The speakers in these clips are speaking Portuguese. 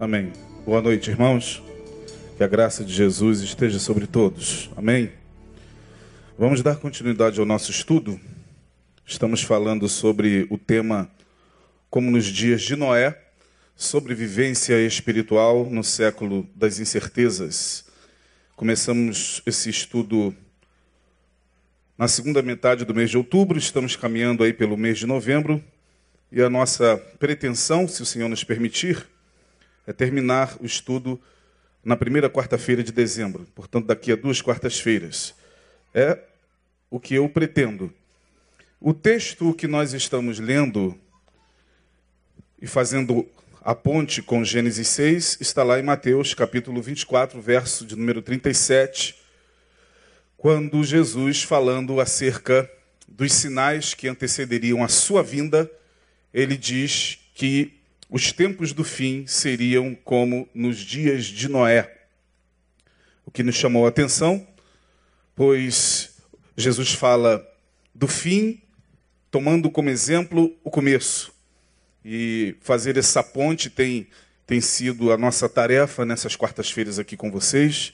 Amém. Boa noite, irmãos. Que a graça de Jesus esteja sobre todos. Amém. Vamos dar continuidade ao nosso estudo. Estamos falando sobre o tema como nos dias de Noé, sobrevivência espiritual no século das incertezas. Começamos esse estudo na segunda metade do mês de outubro, estamos caminhando aí pelo mês de novembro, e a nossa pretensão, se o Senhor nos permitir, é terminar o estudo na primeira quarta-feira de dezembro, portanto, daqui a duas quartas-feiras. É o que eu pretendo. O texto que nós estamos lendo e fazendo a ponte com Gênesis 6 está lá em Mateus, capítulo 24, verso de número 37 quando Jesus, falando acerca dos sinais que antecederiam a sua vinda, ele diz que os tempos do fim seriam como nos dias de Noé. O que nos chamou a atenção, pois Jesus fala do fim, tomando como exemplo o começo. E fazer essa ponte tem, tem sido a nossa tarefa nessas quartas-feiras aqui com vocês.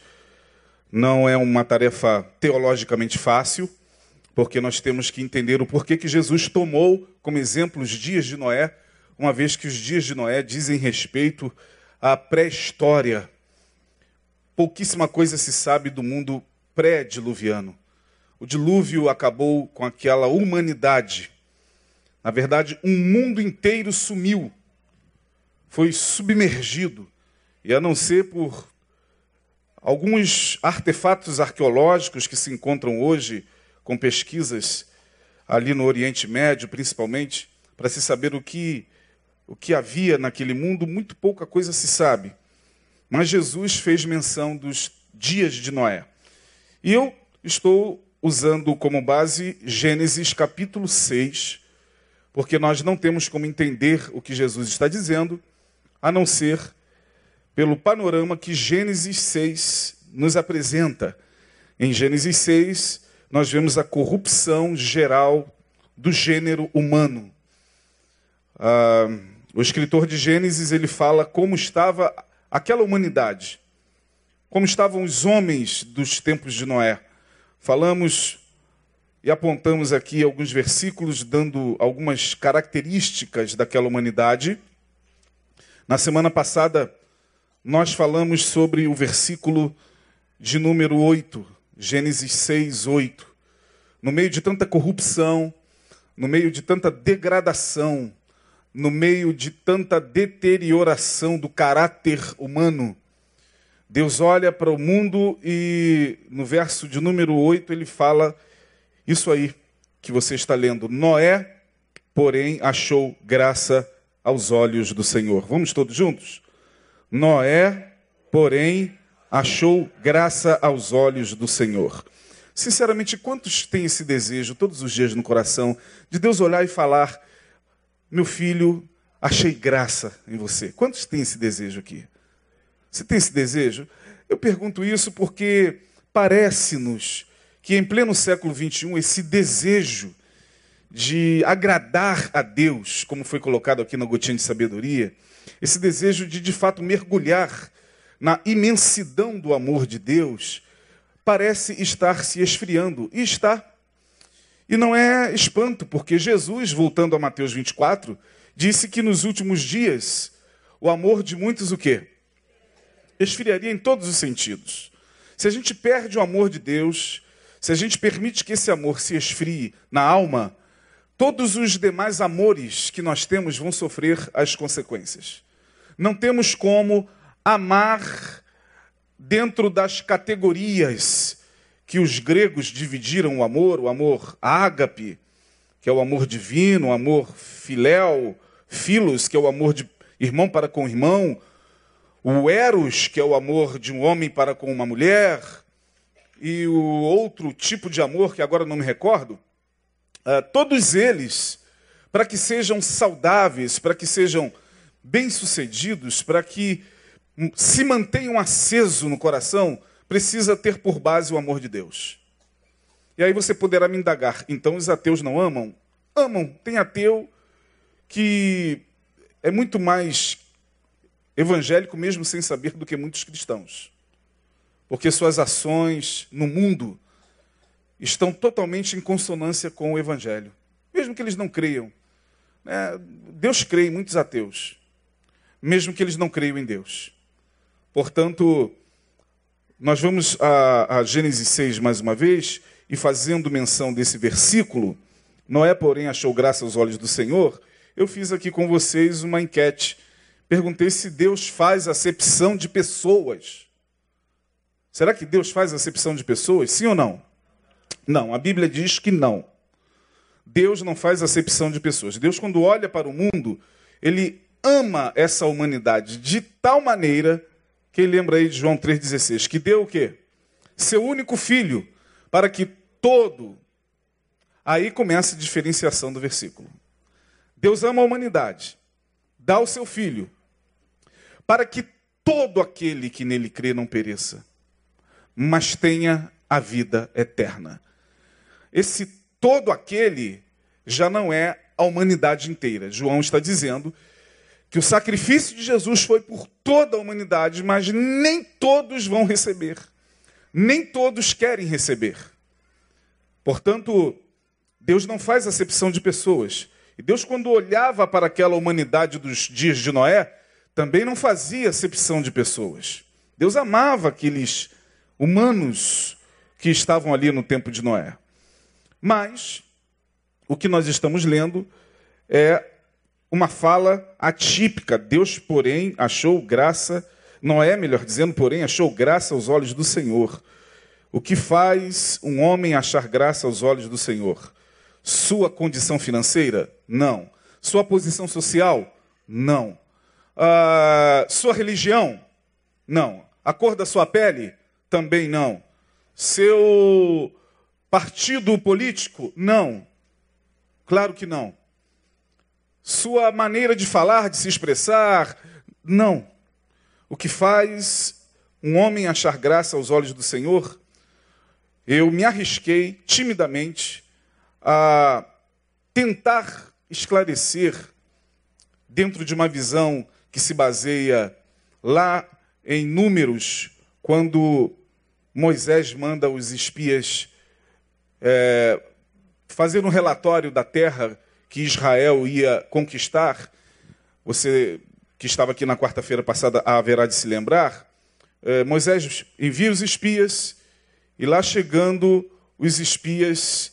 Não é uma tarefa teologicamente fácil, porque nós temos que entender o porquê que Jesus tomou como exemplo os dias de Noé, uma vez que os dias de Noé dizem respeito à pré-história. Pouquíssima coisa se sabe do mundo pré-diluviano. O dilúvio acabou com aquela humanidade. Na verdade, um mundo inteiro sumiu, foi submergido. E a não ser por Alguns artefatos arqueológicos que se encontram hoje com pesquisas ali no Oriente Médio, principalmente, para se saber o que o que havia naquele mundo, muito pouca coisa se sabe. Mas Jesus fez menção dos dias de Noé. E eu estou usando como base Gênesis capítulo 6, porque nós não temos como entender o que Jesus está dizendo, a não ser pelo panorama que Gênesis 6 nos apresenta. Em Gênesis 6, nós vemos a corrupção geral do gênero humano. Ah, o escritor de Gênesis ele fala como estava aquela humanidade, como estavam os homens dos tempos de Noé. Falamos e apontamos aqui alguns versículos dando algumas características daquela humanidade. Na semana passada nós falamos sobre o versículo de número 8, Gênesis 6, 8. No meio de tanta corrupção, no meio de tanta degradação, no meio de tanta deterioração do caráter humano, Deus olha para o mundo e no verso de número 8 ele fala isso aí que você está lendo. Noé, porém, achou graça aos olhos do Senhor. Vamos todos juntos? Noé, porém, achou graça aos olhos do Senhor. Sinceramente, quantos têm esse desejo todos os dias no coração de Deus olhar e falar: Meu filho, achei graça em você? Quantos têm esse desejo aqui? Você tem esse desejo? Eu pergunto isso porque parece-nos que em pleno século XXI esse desejo de agradar a Deus, como foi colocado aqui na gotinha de sabedoria, esse desejo de de fato mergulhar na imensidão do amor de Deus, parece estar se esfriando. E está. E não é espanto, porque Jesus, voltando a Mateus 24, disse que nos últimos dias o amor de muitos o quê? Esfriaria em todos os sentidos. Se a gente perde o amor de Deus, se a gente permite que esse amor se esfrie na alma, todos os demais amores que nós temos vão sofrer as consequências. Não temos como amar dentro das categorias que os gregos dividiram o amor, o amor ágape, que é o amor divino, o amor filéu, filos, que é o amor de irmão para com irmão, o eros, que é o amor de um homem para com uma mulher, e o outro tipo de amor que agora não me recordo, uh, todos eles, para que sejam saudáveis, para que sejam bem-sucedidos, para que se mantenham aceso no coração, precisa ter por base o amor de Deus. E aí você poderá me indagar, então os ateus não amam? Amam. Tem ateu que é muito mais evangélico mesmo sem saber do que muitos cristãos. Porque suas ações no mundo estão totalmente em consonância com o evangelho, mesmo que eles não creiam. Né? Deus crê em muitos ateus, mesmo que eles não creiam em Deus. Portanto, nós vamos a, a Gênesis 6 mais uma vez, e fazendo menção desse versículo, Noé, porém, achou graça aos olhos do Senhor. Eu fiz aqui com vocês uma enquete. Perguntei se Deus faz acepção de pessoas. Será que Deus faz acepção de pessoas? Sim ou não? Não, a Bíblia diz que não. Deus não faz acepção de pessoas. Deus, quando olha para o mundo, ele ama essa humanidade de tal maneira quem lembra aí de João 3,16? Que deu o quê? Seu único filho, para que todo. Aí começa a diferenciação do versículo. Deus ama a humanidade, dá o seu filho, para que todo aquele que nele crê não pereça, mas tenha a vida eterna. Esse todo aquele já não é a humanidade inteira. João está dizendo que o sacrifício de Jesus foi por toda a humanidade, mas nem todos vão receber. Nem todos querem receber. Portanto, Deus não faz acepção de pessoas. E Deus, quando olhava para aquela humanidade dos dias de Noé, também não fazia acepção de pessoas. Deus amava aqueles humanos que estavam ali no tempo de Noé. Mas, o que nós estamos lendo é uma fala atípica. Deus, porém, achou graça, Noé, melhor dizendo, porém, achou graça aos olhos do Senhor. O que faz um homem achar graça aos olhos do Senhor? Sua condição financeira? Não. Sua posição social? Não. Uh, sua religião? Não. A cor da sua pele? Também não. Seu partido político? Não. Claro que não sua maneira de falar, de se expressar. Não. O que faz um homem achar graça aos olhos do Senhor, eu me arrisquei timidamente a tentar esclarecer, dentro de uma visão que se baseia lá em Números, quando Moisés manda os espias é, fazer um relatório da terra que Israel ia conquistar, você que estava aqui na quarta-feira passada haverá de se lembrar, eh, Moisés envia os espias, e lá chegando os espias,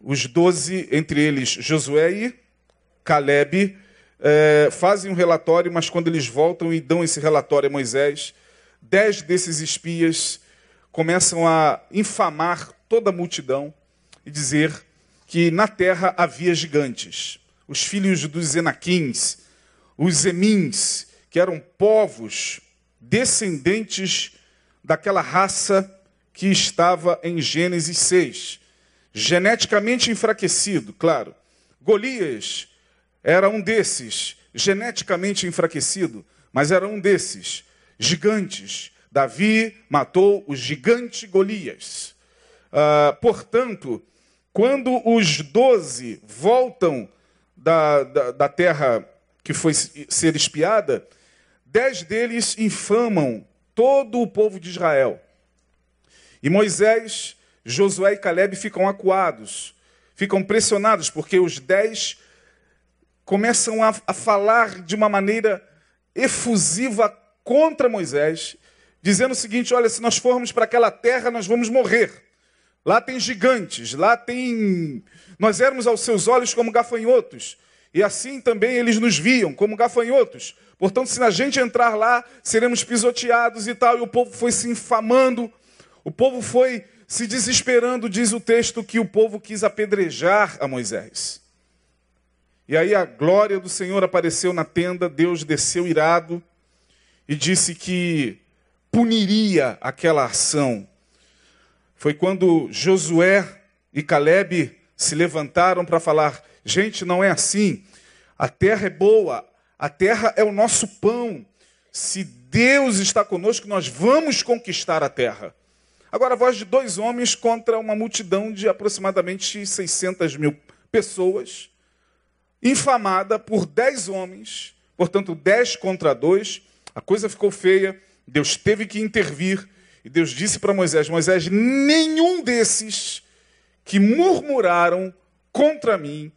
os doze, entre eles Josué e Caleb, eh, fazem um relatório, mas quando eles voltam e dão esse relatório a Moisés, dez desses espias começam a infamar toda a multidão e dizer que na terra havia gigantes, os filhos dos Enaquins, os Emins, que eram povos descendentes daquela raça que estava em Gênesis 6. Geneticamente enfraquecido, claro. Golias era um desses, geneticamente enfraquecido, mas era um desses, gigantes. Davi matou o gigante Golias. Uh, portanto, quando os doze voltam da, da, da, terra que foi ser espiada, dez deles infamam todo o povo de Israel. E Moisés, Josué e Caleb ficam acuados, ficam pressionados, porque os dez começam a, a falar de uma maneira efusiva contra Moisés, dizendo o seguinte: olha, se nós formos para aquela terra, nós vamos morrer. Lá tem gigantes, lá tem. Nós éramos aos seus olhos como gafanhotos. E assim também eles nos viam como gafanhotos. Portanto, se a gente entrar lá, seremos pisoteados e tal. E o povo foi se infamando, o povo foi se desesperando. Diz o texto que o povo quis apedrejar a Moisés. E aí a glória do Senhor apareceu na tenda, Deus desceu irado e disse que puniria aquela ação foi quando Josué e Caleb se levantaram para falar: gente, não é assim. A terra é boa, a terra é o nosso pão. Se Deus está conosco, nós vamos conquistar a terra. Agora, a voz de dois homens contra uma multidão de aproximadamente 600 mil pessoas, infamada por dez homens, portanto, dez contra dois. A coisa ficou feia, Deus teve que intervir, e Deus disse para Moisés: Moisés, nenhum desses que murmuraram contra mim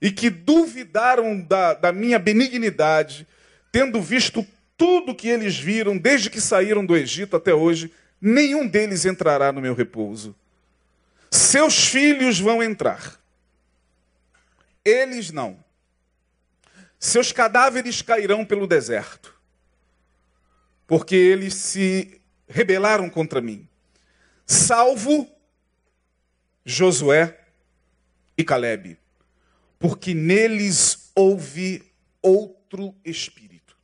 e que duvidaram da, da minha benignidade, tendo visto tudo que eles viram desde que saíram do Egito até hoje, nenhum deles entrará no meu repouso. Seus filhos vão entrar. Eles não. Seus cadáveres cairão pelo deserto, porque eles se rebelaram contra mim. Salvo Josué e Caleb, porque neles houve outro espírito.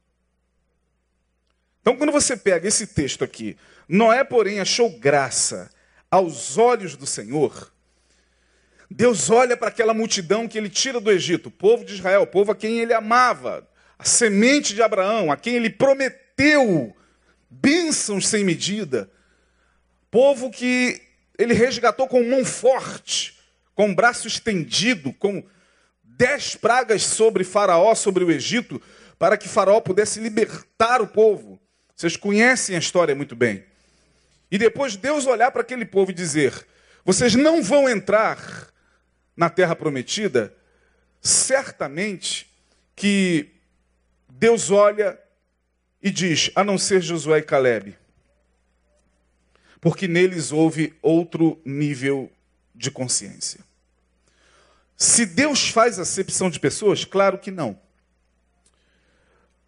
Então, quando você pega esse texto aqui, Noé, porém, achou graça aos olhos do Senhor. Deus olha para aquela multidão que ele tira do Egito, povo de Israel, povo a quem ele amava, a semente de Abraão, a quem ele prometeu bênçãos sem medida, povo que ele resgatou com mão forte, com braço estendido, com dez pragas sobre Faraó, sobre o Egito, para que Faraó pudesse libertar o povo. Vocês conhecem a história muito bem. E depois Deus olhar para aquele povo e dizer: Vocês não vão entrar na terra prometida, certamente que Deus olha e diz: A não ser Josué e Caleb, porque neles houve outro nível de consciência. Se Deus faz acepção de pessoas, claro que não.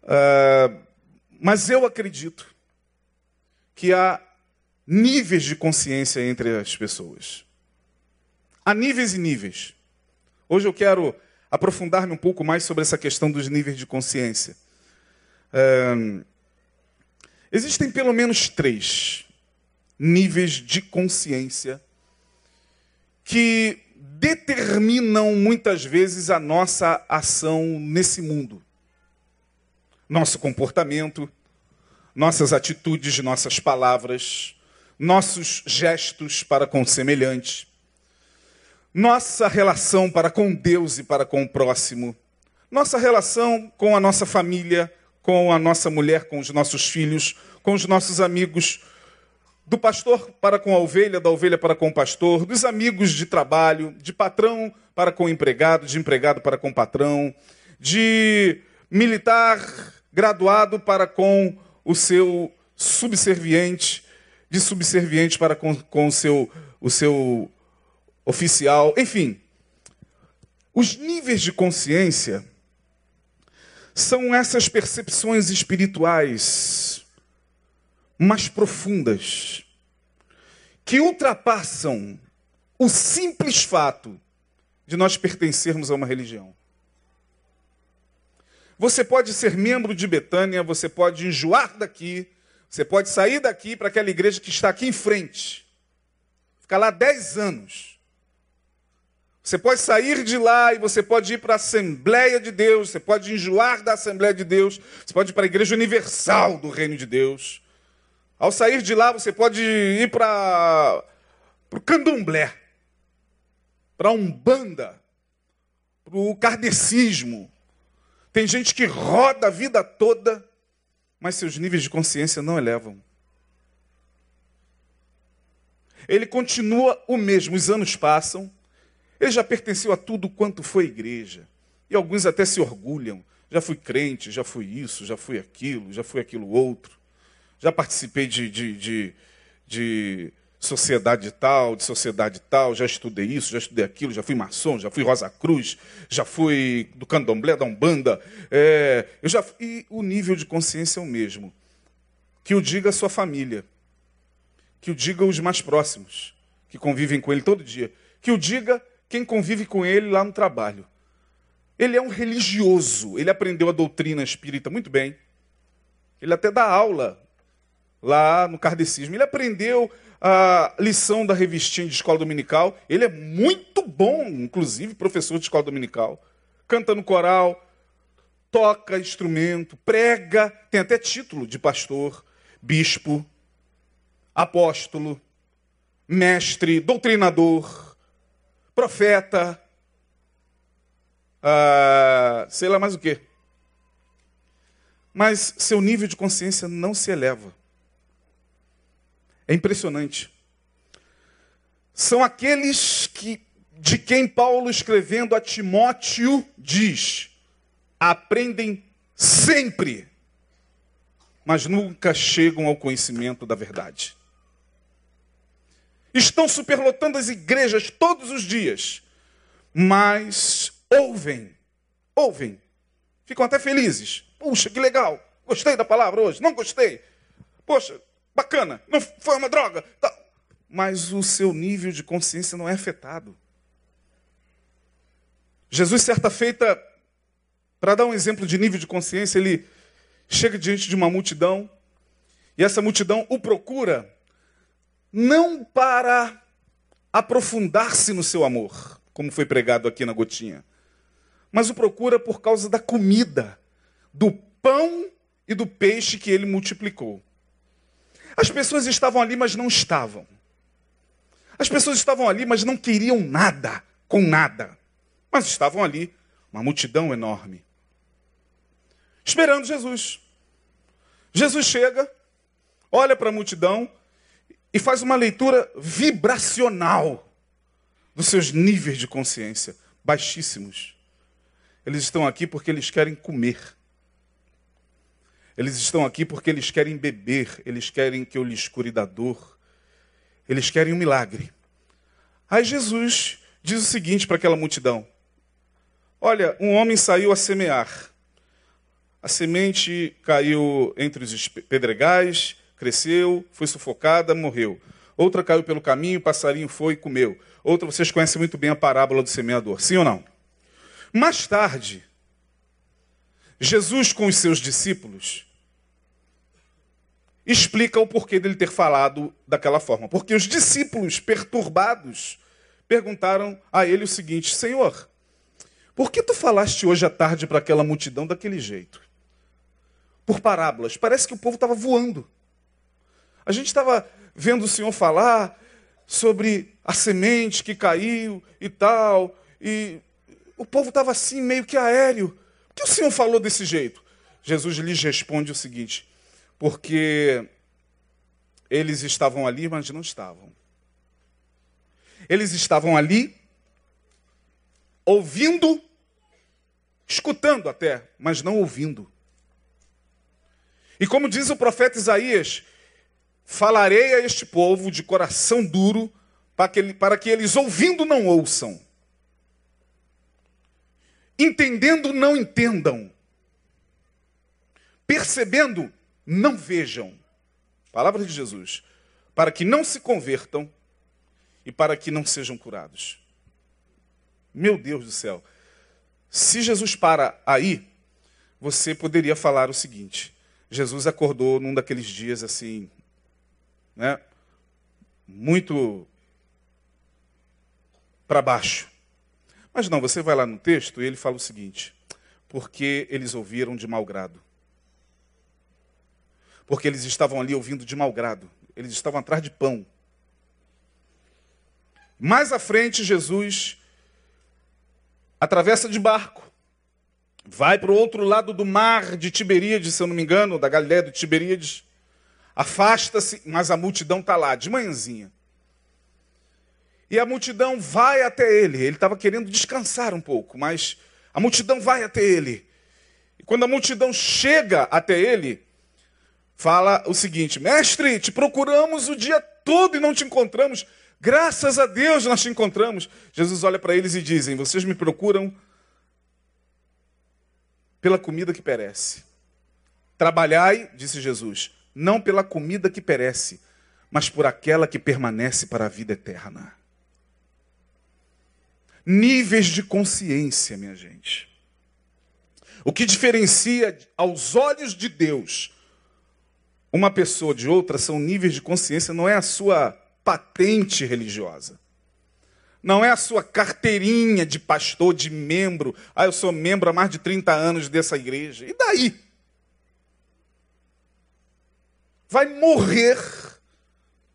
Uh, mas eu acredito que há níveis de consciência entre as pessoas. Há níveis e níveis. Hoje eu quero aprofundar-me um pouco mais sobre essa questão dos níveis de consciência. Existem pelo menos três níveis de consciência que determinam muitas vezes a nossa ação nesse mundo. Nosso comportamento, nossas atitudes, nossas palavras, nossos gestos para com semelhante, nossa relação para com Deus e para com o próximo, nossa relação com a nossa família, com a nossa mulher, com os nossos filhos, com os nossos amigos, do pastor para com a ovelha, da ovelha para com o pastor, dos amigos de trabalho, de patrão para com empregado, de empregado para com patrão, de militar graduado para com o seu subserviente, de subserviente para com, com o, seu, o seu oficial, enfim. Os níveis de consciência são essas percepções espirituais mais profundas, que ultrapassam o simples fato de nós pertencermos a uma religião. Você pode ser membro de Betânia, você pode enjoar daqui, você pode sair daqui para aquela igreja que está aqui em frente, ficar lá dez anos. Você pode sair de lá e você pode ir para a Assembleia de Deus, você pode enjoar da Assembleia de Deus, você pode ir para a Igreja Universal do Reino de Deus. Ao sair de lá, você pode ir para o candomblé, para a umbanda, para o kardecismo. Tem gente que roda a vida toda, mas seus níveis de consciência não elevam. Ele continua o mesmo, os anos passam, ele já pertenceu a tudo quanto foi igreja. E alguns até se orgulham. Já fui crente, já fui isso, já fui aquilo, já fui aquilo outro já participei de, de, de, de sociedade tal, de sociedade tal, já estudei isso, já estudei aquilo, já fui maçom, já fui Rosa Cruz, já fui do candomblé, da Umbanda. É, eu já, e o nível de consciência é o mesmo. Que o diga a sua família. Que o diga os mais próximos, que convivem com ele todo dia. Que o diga quem convive com ele lá no trabalho. Ele é um religioso, ele aprendeu a doutrina espírita muito bem. Ele até dá aula lá no kardecismo. Ele aprendeu a lição da revistinha de escola dominical. Ele é muito bom, inclusive, professor de escola dominical. Canta no coral, toca instrumento, prega, tem até título de pastor, bispo, apóstolo, mestre, doutrinador, profeta, ah, sei lá mais o quê. mas seu nível de consciência não se eleva. É impressionante. São aqueles que de quem Paulo escrevendo a Timóteo diz: aprendem sempre, mas nunca chegam ao conhecimento da verdade. Estão superlotando as igrejas todos os dias, mas ouvem, ouvem, ficam até felizes. Puxa, que legal, gostei da palavra hoje, não gostei. Poxa, bacana, não foi uma droga. Tá. Mas o seu nível de consciência não é afetado. Jesus, certa feita, para dar um exemplo de nível de consciência, ele chega diante de uma multidão e essa multidão o procura não para aprofundar-se no seu amor, como foi pregado aqui na gotinha, mas o procura por causa da comida, do pão e do peixe que ele multiplicou. As pessoas estavam ali, mas não estavam. As pessoas estavam ali, mas não queriam nada com nada. Mas estavam ali, uma multidão enorme, esperando Jesus. Jesus chega, olha para a multidão e faz uma leitura vibracional dos seus níveis de consciência, baixíssimos. Eles estão aqui porque eles querem comer. Eles estão aqui porque eles querem beber, eles querem que eu lhes cure da dor, eles querem um milagre. Aí Jesus diz o seguinte para aquela multidão: Olha, um homem saiu a semear. A semente caiu entre os pedregais, cresceu, foi sufocada, morreu. Outra caiu pelo caminho, o passarinho foi e comeu. Outra, vocês conhecem muito bem a parábola do semeador, sim ou não? Mais tarde, Jesus com os seus discípulos explica o porquê dele ter falado daquela forma. Porque os discípulos perturbados perguntaram a ele o seguinte: Senhor, por que tu falaste hoje à tarde para aquela multidão daquele jeito? Por parábolas. Parece que o povo estava voando. A gente estava vendo o Senhor falar sobre a semente que caiu e tal, e o povo estava assim, meio que aéreo. Por que o Senhor falou desse jeito? Jesus lhes responde o seguinte: porque eles estavam ali, mas não estavam. Eles estavam ali ouvindo, escutando até, mas não ouvindo. E como diz o profeta Isaías, falarei a este povo de coração duro, para que, para que eles ouvindo não ouçam, entendendo não entendam, percebendo não vejam. Palavra de Jesus. Para que não se convertam e para que não sejam curados. Meu Deus do céu. Se Jesus para aí, você poderia falar o seguinte: Jesus acordou num daqueles dias assim, né? Muito para baixo. Mas não, você vai lá no texto e ele fala o seguinte: porque eles ouviram de mau grado. Porque eles estavam ali ouvindo de mau grado. Eles estavam atrás de pão. Mais à frente, Jesus atravessa de barco, vai para o outro lado do mar de Tiberíades, se eu não me engano, da Galiléia de Tiberíades, afasta-se, mas a multidão está lá, de manhãzinha. E a multidão vai até ele. Ele estava querendo descansar um pouco, mas a multidão vai até ele. E quando a multidão chega até ele, fala o seguinte: Mestre, te procuramos o dia todo e não te encontramos. Graças a Deus nós te encontramos. Jesus olha para eles e dizem: Vocês me procuram pela comida que perece. Trabalhai, disse Jesus, não pela comida que perece, mas por aquela que permanece para a vida eterna. Níveis de consciência, minha gente. O que diferencia aos olhos de Deus uma pessoa de outra são níveis de consciência, não é a sua patente religiosa. Não é a sua carteirinha de pastor, de membro. Ah, eu sou membro há mais de 30 anos dessa igreja. E daí? Vai morrer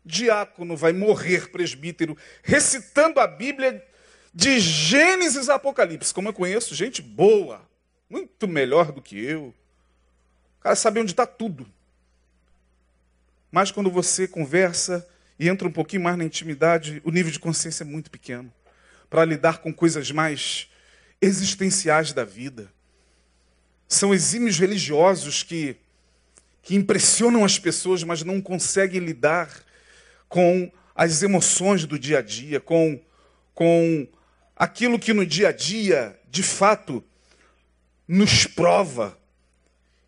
diácono, vai morrer presbítero, recitando a Bíblia de Gênesis a Apocalipse. Como eu conheço gente boa, muito melhor do que eu. O cara sabe onde está tudo. Mas quando você conversa e entra um pouquinho mais na intimidade, o nível de consciência é muito pequeno para lidar com coisas mais existenciais da vida. São exímios religiosos que, que impressionam as pessoas, mas não conseguem lidar com as emoções do dia a dia, com, com aquilo que no dia a dia, de fato, nos prova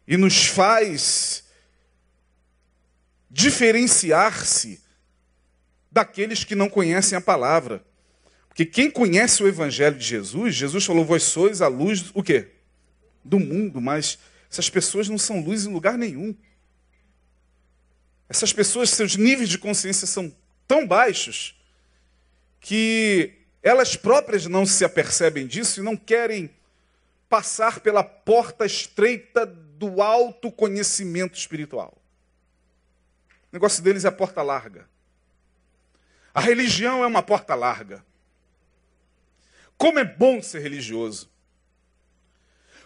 e nos faz diferenciar-se daqueles que não conhecem a palavra. Porque quem conhece o evangelho de Jesus, Jesus falou: "Vós sois a luz o quê? Do mundo", mas essas pessoas não são luz em lugar nenhum. Essas pessoas, seus níveis de consciência são tão baixos que elas próprias não se apercebem disso e não querem passar pela porta estreita do autoconhecimento espiritual. O negócio deles é a porta larga. A religião é uma porta larga. Como é bom ser religioso.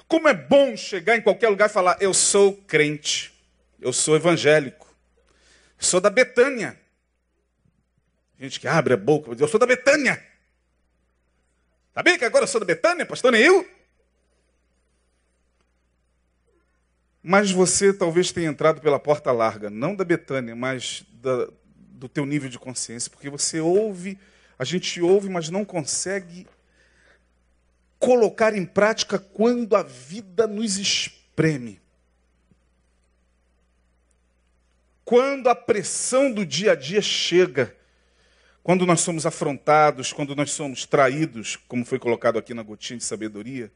Como é bom chegar em qualquer lugar e falar: Eu sou crente, eu sou evangélico, sou da Betânia. Gente que abre a boca, eu sou da Betânia. Sabia que agora eu sou da Betânia, pastor Neil? Mas você talvez tenha entrado pela porta larga, não da Betânia, mas da, do teu nível de consciência, porque você ouve, a gente ouve, mas não consegue colocar em prática quando a vida nos espreme. Quando a pressão do dia a dia chega, quando nós somos afrontados, quando nós somos traídos, como foi colocado aqui na gotinha de sabedoria,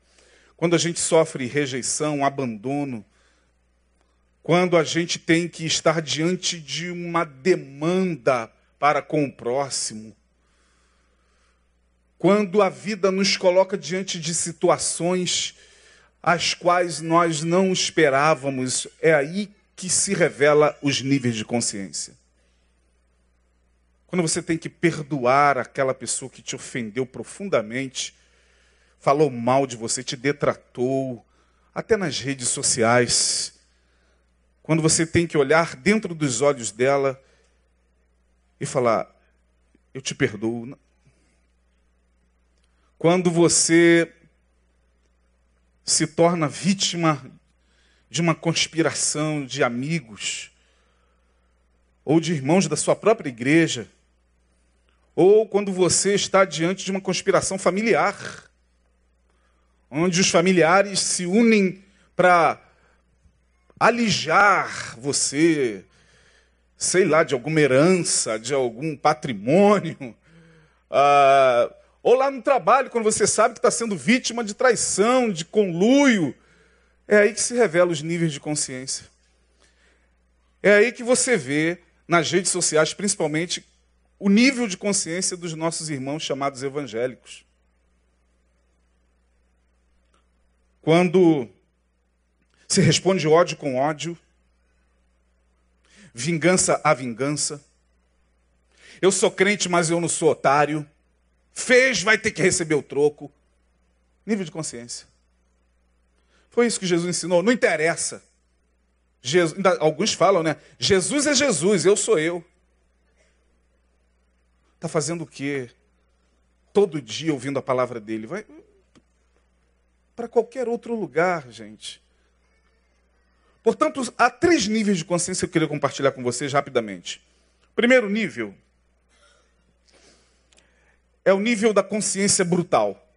quando a gente sofre rejeição, abandono, quando a gente tem que estar diante de uma demanda para com o próximo, quando a vida nos coloca diante de situações as quais nós não esperávamos, é aí que se revela os níveis de consciência. Quando você tem que perdoar aquela pessoa que te ofendeu profundamente, falou mal de você, te detratou, até nas redes sociais, quando você tem que olhar dentro dos olhos dela e falar: Eu te perdoo. Quando você se torna vítima de uma conspiração de amigos, ou de irmãos da sua própria igreja, ou quando você está diante de uma conspiração familiar, onde os familiares se unem para alijar você, sei lá, de alguma herança, de algum patrimônio. Ah, ou lá no trabalho, quando você sabe que está sendo vítima de traição, de conluio. É aí que se revela os níveis de consciência. É aí que você vê, nas redes sociais, principalmente, o nível de consciência dos nossos irmãos chamados evangélicos. Quando se responde ódio com ódio, vingança a vingança. Eu sou crente, mas eu não sou otário. Fez, vai ter que receber o troco. Nível de consciência. Foi isso que Jesus ensinou. Não interessa. Jesus, alguns falam, né? Jesus é Jesus, eu sou eu. Está fazendo o quê? Todo dia ouvindo a palavra dele. Vai para qualquer outro lugar, gente. Portanto, há três níveis de consciência que eu queria compartilhar com vocês rapidamente. Primeiro nível é o nível da consciência brutal.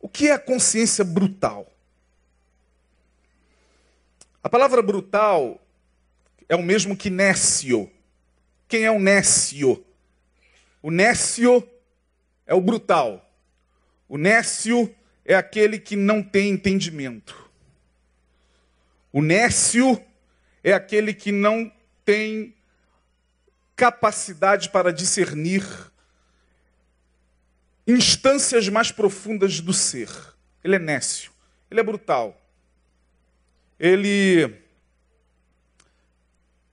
O que é a consciência brutal? A palavra brutal é o mesmo que nécio. Quem é o nécio? O nécio é o brutal. O nécio é aquele que não tem entendimento. O nécio é aquele que não tem capacidade para discernir instâncias mais profundas do ser. Ele é nécio, ele é brutal. Ele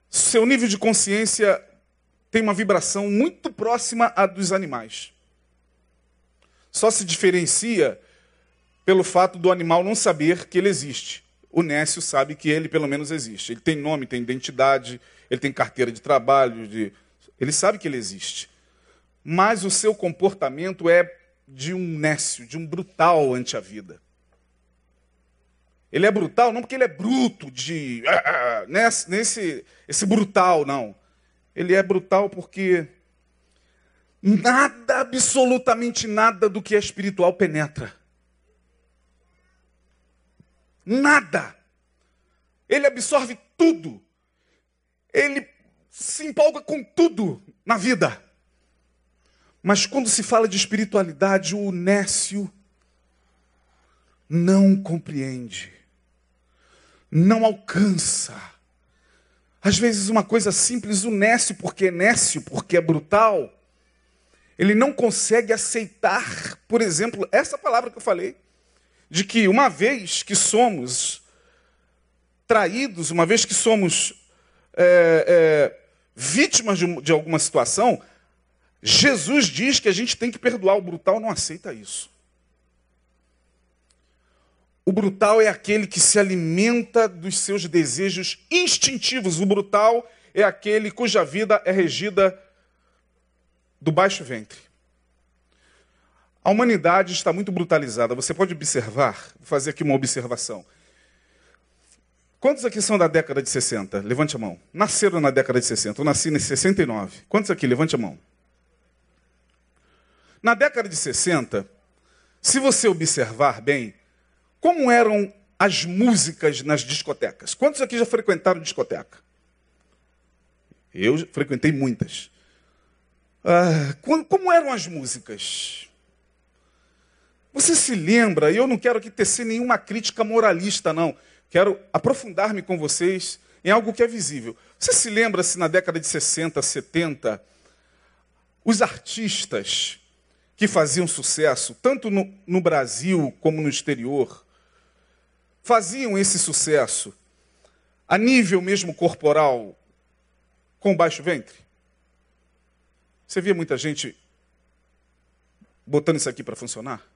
seu nível de consciência tem uma vibração muito próxima à dos animais. Só se diferencia pelo fato do animal não saber que ele existe. O Nécio sabe que ele pelo menos existe. Ele tem nome, tem identidade, ele tem carteira de trabalho, de... ele sabe que ele existe. Mas o seu comportamento é de um Nécio, de um brutal ante a vida. Ele é brutal não porque ele é bruto, de ah, ah, nesse, nesse esse brutal, não. Ele é brutal porque nada, absolutamente nada do que é espiritual penetra. Nada. Ele absorve tudo. Ele se empolga com tudo na vida. Mas quando se fala de espiritualidade, o nécio não compreende, não alcança. Às vezes, uma coisa simples, o nécio, porque é nécio, porque é brutal, ele não consegue aceitar, por exemplo, essa palavra que eu falei de que uma vez que somos traídos, uma vez que somos é, é, vítimas de, de alguma situação, Jesus diz que a gente tem que perdoar. O brutal não aceita isso. O brutal é aquele que se alimenta dos seus desejos instintivos. O brutal é aquele cuja vida é regida do baixo ventre. A humanidade está muito brutalizada. Você pode observar, vou fazer aqui uma observação. Quantos aqui são da década de 60? Levante a mão. Nasceram na década de 60. Eu nasci em 69. Quantos aqui? Levante a mão. Na década de 60, se você observar bem, como eram as músicas nas discotecas? Quantos aqui já frequentaram discoteca? Eu frequentei muitas. Ah, como eram as músicas? Você se lembra, e eu não quero aqui tecer nenhuma crítica moralista, não. Quero aprofundar-me com vocês em algo que é visível. Você se lembra se na década de 60, 70, os artistas que faziam sucesso, tanto no, no Brasil como no exterior, faziam esse sucesso a nível mesmo corporal, com baixo ventre? Você via muita gente botando isso aqui para funcionar?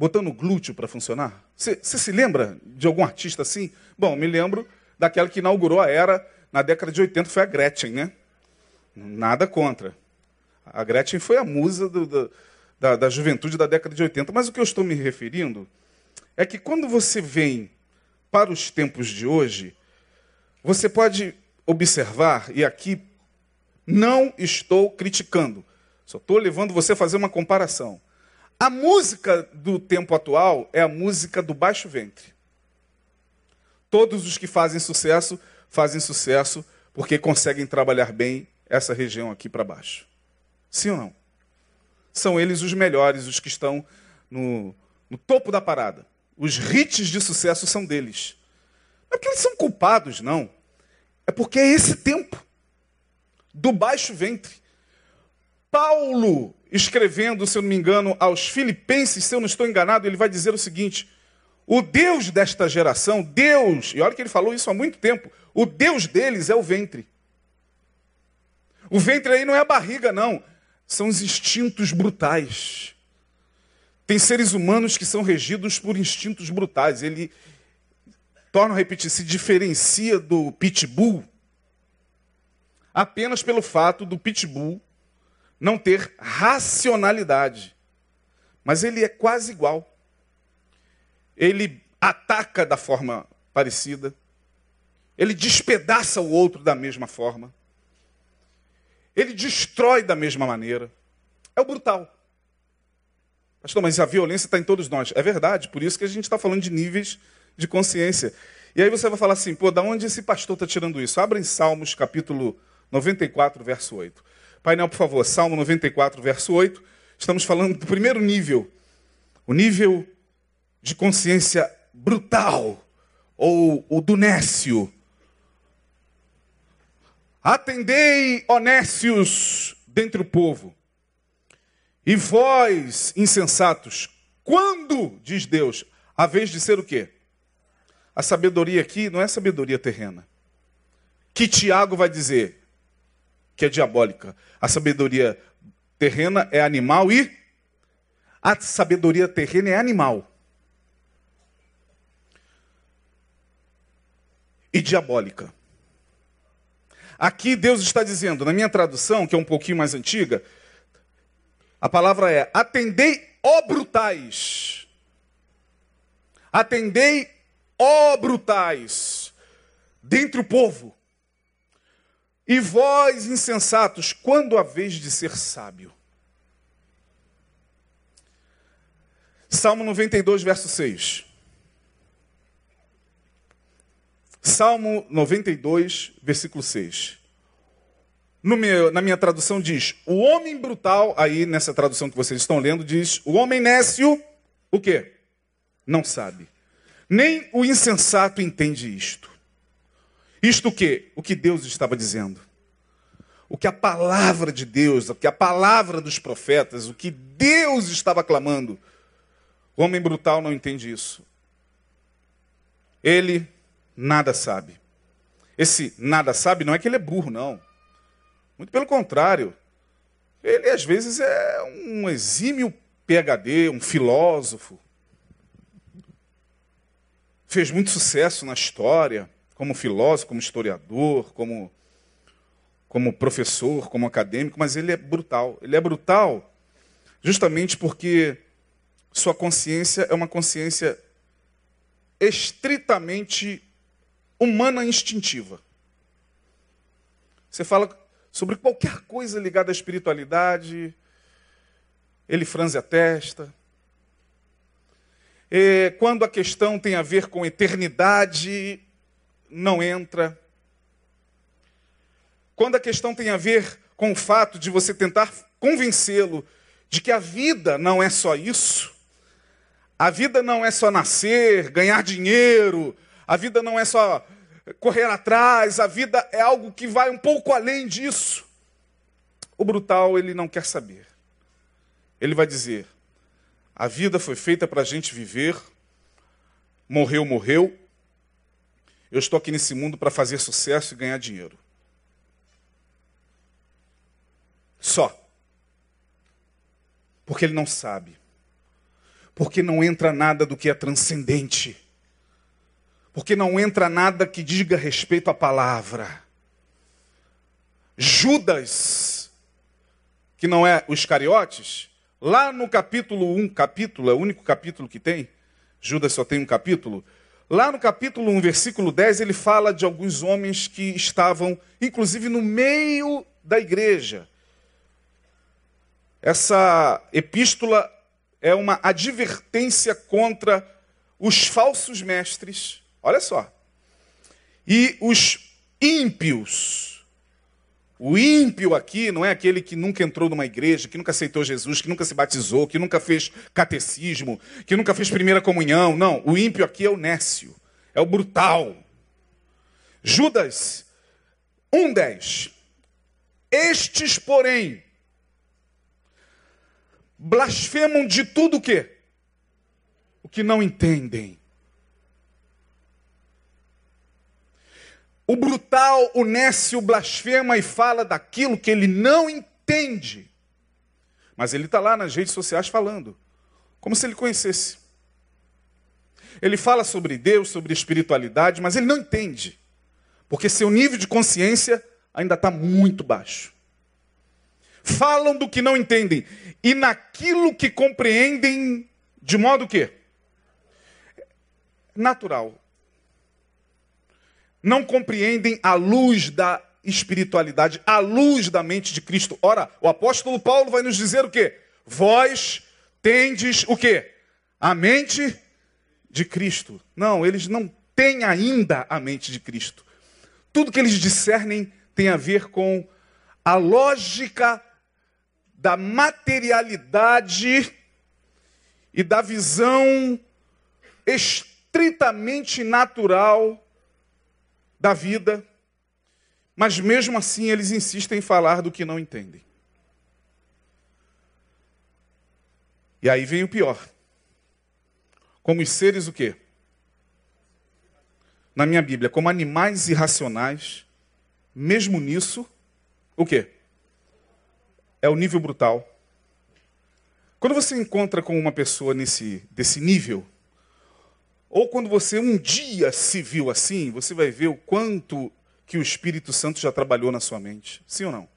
Botando glúteo para funcionar? Você se lembra de algum artista assim? Bom, me lembro daquela que inaugurou a era na década de 80, foi a Gretchen, né? Nada contra. A Gretchen foi a musa do, do, da, da juventude da década de 80. Mas o que eu estou me referindo é que quando você vem para os tempos de hoje, você pode observar, e aqui não estou criticando, só estou levando você a fazer uma comparação. A música do tempo atual é a música do baixo ventre. Todos os que fazem sucesso, fazem sucesso porque conseguem trabalhar bem essa região aqui para baixo. Sim ou não? São eles os melhores, os que estão no, no topo da parada. Os hits de sucesso são deles. Não é porque eles são culpados, não. É porque é esse tempo do baixo ventre. Paulo escrevendo, se eu não me engano, aos Filipenses, se eu não estou enganado, ele vai dizer o seguinte: o Deus desta geração, Deus, e olha que ele falou isso há muito tempo, o Deus deles é o ventre. O ventre aí não é a barriga, não, são os instintos brutais. Tem seres humanos que são regidos por instintos brutais. Ele, torna a repetir, se diferencia do pitbull apenas pelo fato do pitbull não ter racionalidade. Mas ele é quase igual. Ele ataca da forma parecida. Ele despedaça o outro da mesma forma. Ele destrói da mesma maneira. É o brutal. Pastor, mas a violência está em todos nós. É verdade, por isso que a gente está falando de níveis de consciência. E aí você vai falar assim, pô, da onde esse pastor está tirando isso? Abra em Salmos, capítulo 94, verso 8. Painel, por favor, Salmo 94, verso 8. Estamos falando do primeiro nível, o nível de consciência brutal, ou o do nécio. Atendei, honécios, dentre o povo, e vós, insensatos, quando, diz Deus, a vez de ser o quê? A sabedoria aqui não é sabedoria terrena. Que Tiago vai dizer? Que é diabólica. A sabedoria terrena é animal e a sabedoria terrena é animal. e diabólica. Aqui Deus está dizendo, na minha tradução, que é um pouquinho mais antiga, a palavra é: atendei, ó brutais. Atendei, ó brutais, dentre o povo. E vós, insensatos, quando a vez de ser sábio? Salmo 92, verso 6. Salmo 92, versículo 6. Meu, na minha tradução diz: o homem brutal, aí nessa tradução que vocês estão lendo, diz: o homem nécio, o quê? Não sabe. Nem o insensato entende isto. Isto o quê? O que Deus estava dizendo. O que a palavra de Deus, o que a palavra dos profetas, o que Deus estava clamando. O homem brutal não entende isso. Ele nada sabe. Esse nada sabe não é que ele é burro, não. Muito pelo contrário. Ele às vezes é um exímio PhD, um filósofo. Fez muito sucesso na história, como filósofo, como historiador, como, como professor, como acadêmico, mas ele é brutal. Ele é brutal justamente porque sua consciência é uma consciência estritamente humana instintiva. Você fala sobre qualquer coisa ligada à espiritualidade, ele franze a testa. Quando a questão tem a ver com eternidade, não entra. Quando a questão tem a ver com o fato de você tentar convencê-lo de que a vida não é só isso, a vida não é só nascer, ganhar dinheiro, a vida não é só correr atrás, a vida é algo que vai um pouco além disso. O brutal, ele não quer saber. Ele vai dizer: a vida foi feita para a gente viver, morreu, morreu. Eu estou aqui nesse mundo para fazer sucesso e ganhar dinheiro. Só. Porque ele não sabe. Porque não entra nada do que é transcendente porque não entra nada que diga respeito à palavra. Judas, que não é os cariotes, lá no capítulo 1, capítulo, é o único capítulo que tem, Judas só tem um capítulo. Lá no capítulo 1, versículo 10, ele fala de alguns homens que estavam, inclusive, no meio da igreja. Essa epístola é uma advertência contra os falsos mestres Olha só. E os ímpios. O ímpio aqui não é aquele que nunca entrou numa igreja, que nunca aceitou Jesus, que nunca se batizou, que nunca fez catecismo, que nunca fez primeira comunhão. Não, o ímpio aqui é o nécio, é o brutal. Judas 1:10. Estes, porém, blasfemam de tudo o que? O que não entendem. O brutal, o nécio blasfema e fala daquilo que ele não entende. Mas ele está lá nas redes sociais falando, como se ele conhecesse. Ele fala sobre Deus, sobre espiritualidade, mas ele não entende. Porque seu nível de consciência ainda está muito baixo. Falam do que não entendem. E naquilo que compreendem de modo que? Natural não compreendem a luz da espiritualidade, a luz da mente de Cristo. Ora, o apóstolo Paulo vai nos dizer o quê? Vós tendes o quê? A mente de Cristo. Não, eles não têm ainda a mente de Cristo. Tudo que eles discernem tem a ver com a lógica da materialidade e da visão estritamente natural da vida, mas mesmo assim eles insistem em falar do que não entendem. E aí vem o pior. Como os seres o quê? Na minha Bíblia, como animais irracionais, mesmo nisso, o quê? É o nível brutal. Quando você encontra com uma pessoa nesse desse nível, ou quando você um dia se viu assim, você vai ver o quanto que o Espírito Santo já trabalhou na sua mente. Sim ou não?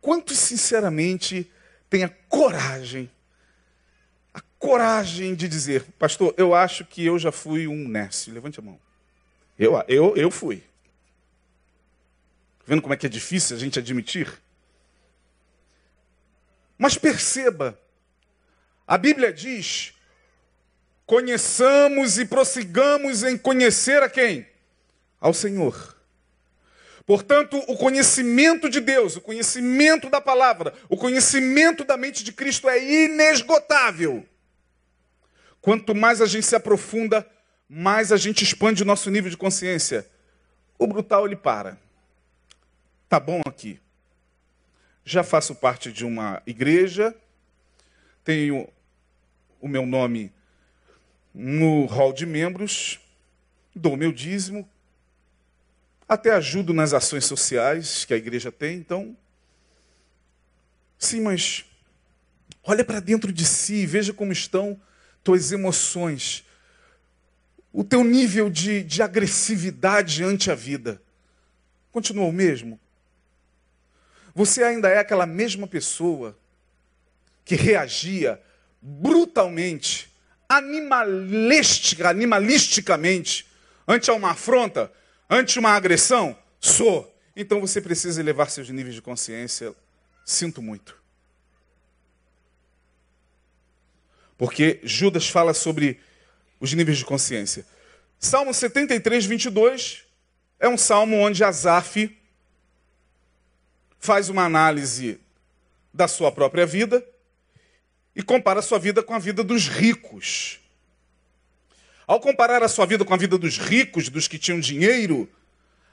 Quanto sinceramente tem a coragem, a coragem de dizer, pastor, eu acho que eu já fui um Nécio. Levante a mão. Eu, eu, eu fui. Tá vendo como é que é difícil a gente admitir? Mas perceba, a Bíblia diz: conheçamos e prossigamos em conhecer a quem? Ao Senhor. Portanto, o conhecimento de Deus, o conhecimento da palavra, o conhecimento da mente de Cristo é inesgotável. Quanto mais a gente se aprofunda, mais a gente expande o nosso nível de consciência. O brutal ele para. Tá bom aqui já faço parte de uma igreja, tenho o meu nome no hall de membros, dou meu dízimo, até ajudo nas ações sociais que a igreja tem, então. Sim, mas olha para dentro de si, veja como estão tuas emoções, o teu nível de, de agressividade ante a vida. Continua o mesmo? Você ainda é aquela mesma pessoa que reagia brutalmente, animalística, animalisticamente, ante uma afronta, ante uma agressão? Sou. Então você precisa elevar seus níveis de consciência. Sinto muito. Porque Judas fala sobre os níveis de consciência. Salmo 73, 22 é um salmo onde Asaf faz uma análise da sua própria vida e compara a sua vida com a vida dos ricos. Ao comparar a sua vida com a vida dos ricos, dos que tinham dinheiro,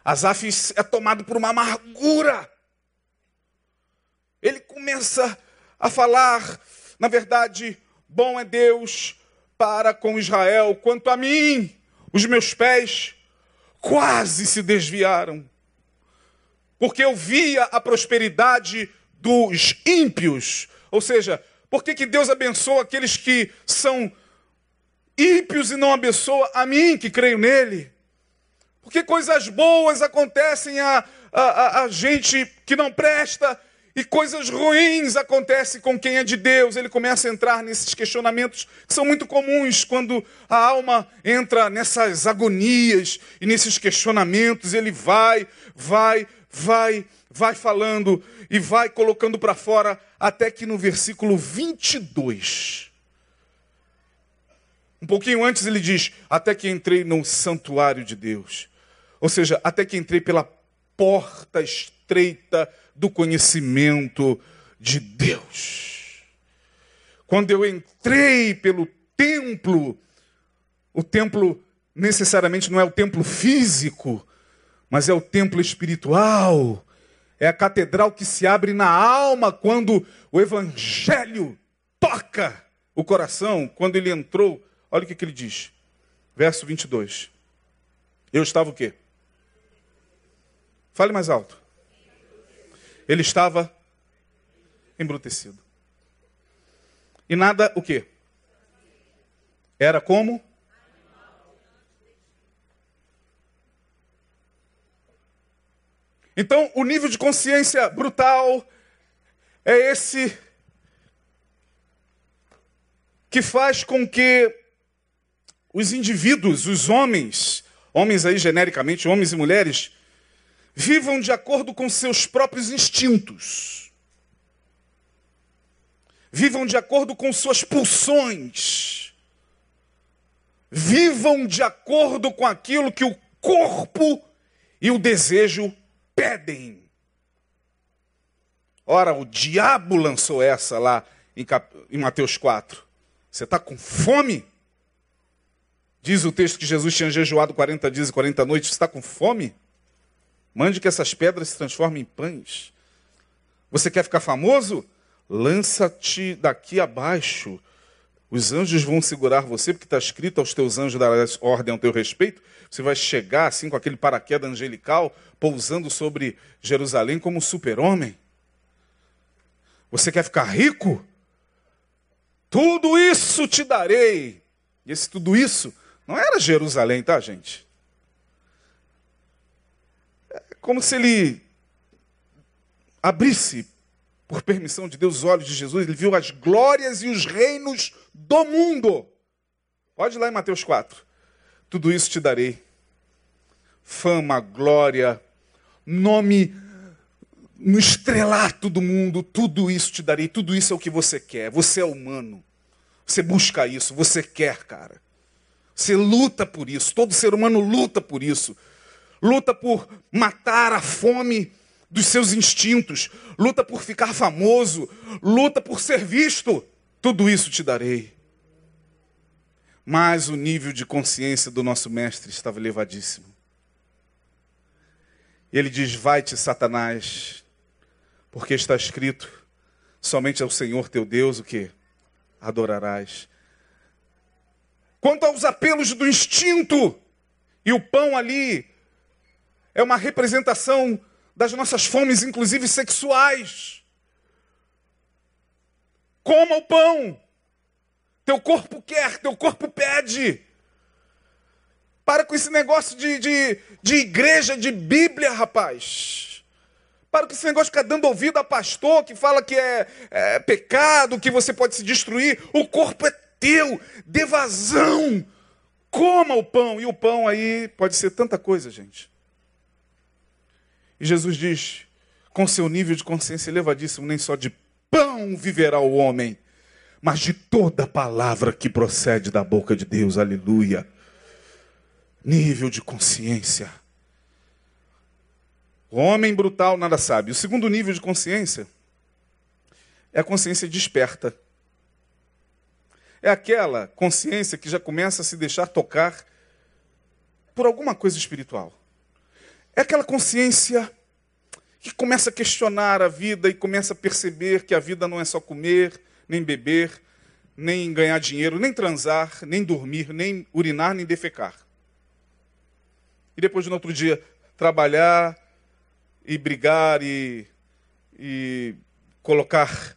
Asaf é tomado por uma amargura. Ele começa a falar, na verdade, bom é Deus para com Israel, quanto a mim, os meus pés quase se desviaram porque eu via a prosperidade dos ímpios. Ou seja, por que, que Deus abençoa aqueles que são ímpios e não abençoa a mim que creio nele? Porque coisas boas acontecem a, a, a, a gente que não presta e coisas ruins acontecem com quem é de Deus. Ele começa a entrar nesses questionamentos que são muito comuns quando a alma entra nessas agonias e nesses questionamentos. Ele vai, vai, vai, vai falando e vai colocando para fora, até que no versículo 22. Um pouquinho antes ele diz: Até que entrei no santuário de Deus. Ou seja, até que entrei pela porta estreita do conhecimento de Deus. Quando eu entrei pelo templo, o templo necessariamente não é o templo físico, mas é o templo espiritual. É a catedral que se abre na alma quando o evangelho toca o coração, quando ele entrou. Olha o que, que ele diz. Verso 22. Eu estava o quê? Fale mais alto. Ele estava embrutecido. E nada o quê? Era como Então, o nível de consciência brutal é esse que faz com que os indivíduos, os homens, homens aí genericamente, homens e mulheres, vivam de acordo com seus próprios instintos. Vivam de acordo com suas pulsões. Vivam de acordo com aquilo que o corpo e o desejo pedem. Ora, o diabo lançou essa lá em, Cap... em Mateus 4. Você está com fome? Diz o texto que Jesus tinha jejuado 40 dias e 40 noites. Você está com fome? Mande que essas pedras se transformem em pães. Você quer ficar famoso? Lança-te daqui abaixo. Os anjos vão segurar você, porque está escrito aos teus anjos dar ordem ao teu respeito. Você vai chegar assim com aquele paraquedas angelical, pousando sobre Jerusalém como super-homem. Você quer ficar rico? Tudo isso te darei. E esse tudo isso não era Jerusalém, tá, gente? É como se ele abrisse, por permissão de Deus, os olhos de Jesus, ele viu as glórias e os reinos do mundo. Pode lá em Mateus 4. Tudo isso te darei. Fama, glória, nome no estrelato do mundo, tudo isso te darei, tudo isso é o que você quer. Você é humano. Você busca isso, você quer, cara. Você luta por isso. Todo ser humano luta por isso. Luta por matar a fome dos seus instintos. Luta por ficar famoso. Luta por ser visto. Tudo isso te darei. Mas o nível de consciência do nosso mestre estava elevadíssimo. E ele diz: Vai-te, Satanás, porque está escrito: somente ao Senhor teu Deus o que? Adorarás. Quanto aos apelos do instinto, e o pão ali é uma representação das nossas fomes, inclusive sexuais. Coma o pão. Teu corpo quer, teu corpo pede. Para com esse negócio de, de, de igreja, de Bíblia, rapaz. Para com esse negócio de ficar dando ouvido a pastor que fala que é, é pecado, que você pode se destruir. O corpo é teu, dê vazão. Coma o pão. E o pão aí pode ser tanta coisa, gente. E Jesus diz, com seu nível de consciência elevadíssimo, nem só de pão viverá o homem, mas de toda palavra que procede da boca de Deus. Aleluia. Nível de consciência. O homem brutal nada sabe. O segundo nível de consciência é a consciência desperta. É aquela consciência que já começa a se deixar tocar por alguma coisa espiritual. É aquela consciência que começa a questionar a vida e começa a perceber que a vida não é só comer, nem beber, nem ganhar dinheiro, nem transar, nem dormir, nem urinar, nem defecar. E depois, no outro dia, trabalhar e brigar e, e colocar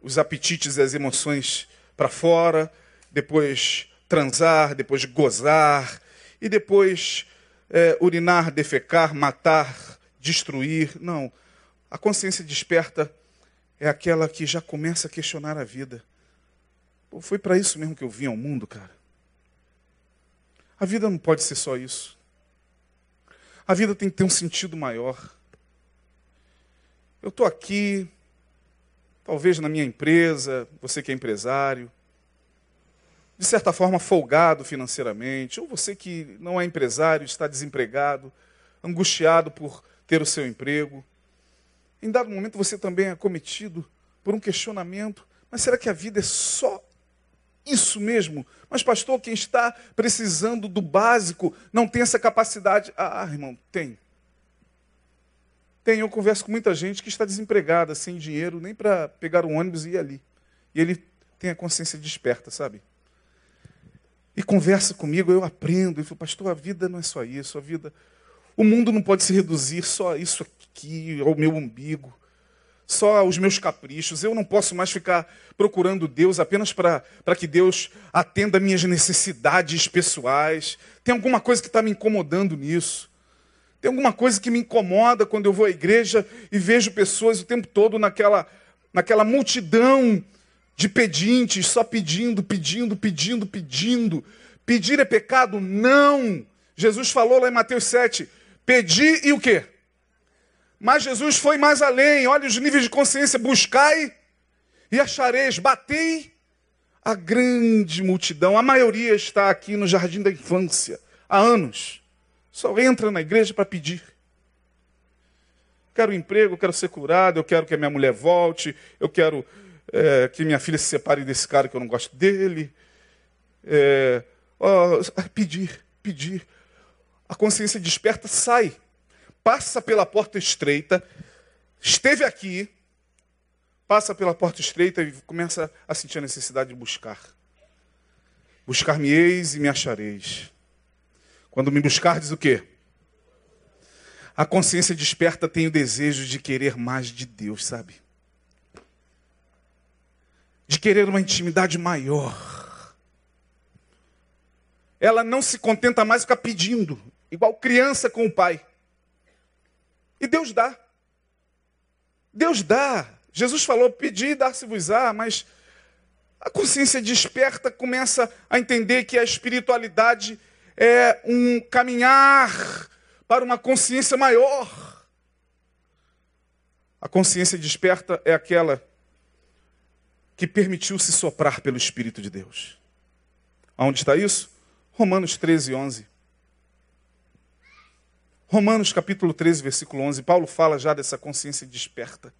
os apetites e as emoções para fora, depois transar, depois gozar, e depois é, urinar, defecar, matar, destruir. Não. A consciência desperta é aquela que já começa a questionar a vida. Pô, foi para isso mesmo que eu vim ao mundo, cara. A vida não pode ser só isso. A vida tem que ter um sentido maior. Eu estou aqui, talvez na minha empresa, você que é empresário, de certa forma folgado financeiramente, ou você que não é empresário, está desempregado, angustiado por ter o seu emprego. Em dado momento você também é acometido por um questionamento: mas será que a vida é só isso mesmo? Mas, pastor, quem está precisando do básico não tem essa capacidade. Ah, ah, irmão, tem. Tem. Eu converso com muita gente que está desempregada, sem dinheiro, nem para pegar um ônibus e ir ali. E ele tem a consciência desperta, sabe? E conversa comigo, eu aprendo. Ele fala, pastor, a vida não é só isso. A vida. O mundo não pode se reduzir só a isso aqui, ao meu umbigo só aos meus caprichos. Eu não posso mais ficar procurando Deus apenas para que Deus atenda minhas necessidades pessoais. Tem alguma coisa que está me incomodando nisso. Tem alguma coisa que me incomoda quando eu vou à igreja e vejo pessoas o tempo todo naquela, naquela multidão de pedintes, só pedindo, pedindo, pedindo, pedindo. Pedir é pecado? Não! Jesus falou lá em Mateus 7: pedir e o quê? Mas Jesus foi mais além. Olha os níveis de consciência. Buscai e achareis. Batei a grande multidão. A maioria está aqui no jardim da infância há anos. Só entra na igreja para pedir. Quero um emprego, quero ser curado, eu quero que a minha mulher volte, eu quero é, que minha filha se separe desse cara que eu não gosto dele. É, ó, pedir, pedir. A consciência desperta sai passa pela porta estreita, esteve aqui, passa pela porta estreita e começa a sentir a necessidade de buscar. Buscar-me-eis e me achareis. Quando me buscardes o quê? A consciência desperta tem o desejo de querer mais de Deus, sabe? De querer uma intimidade maior. ela não se contenta mais ficar pedindo, igual criança com o pai. E Deus dá. Deus dá. Jesus falou: pedir e dar-se-vos-á, mas a consciência desperta começa a entender que a espiritualidade é um caminhar para uma consciência maior. A consciência desperta é aquela que permitiu se soprar pelo Espírito de Deus. Aonde está isso? Romanos 13, 11. Romanos capítulo 13, versículo 11. Paulo fala já dessa consciência desperta.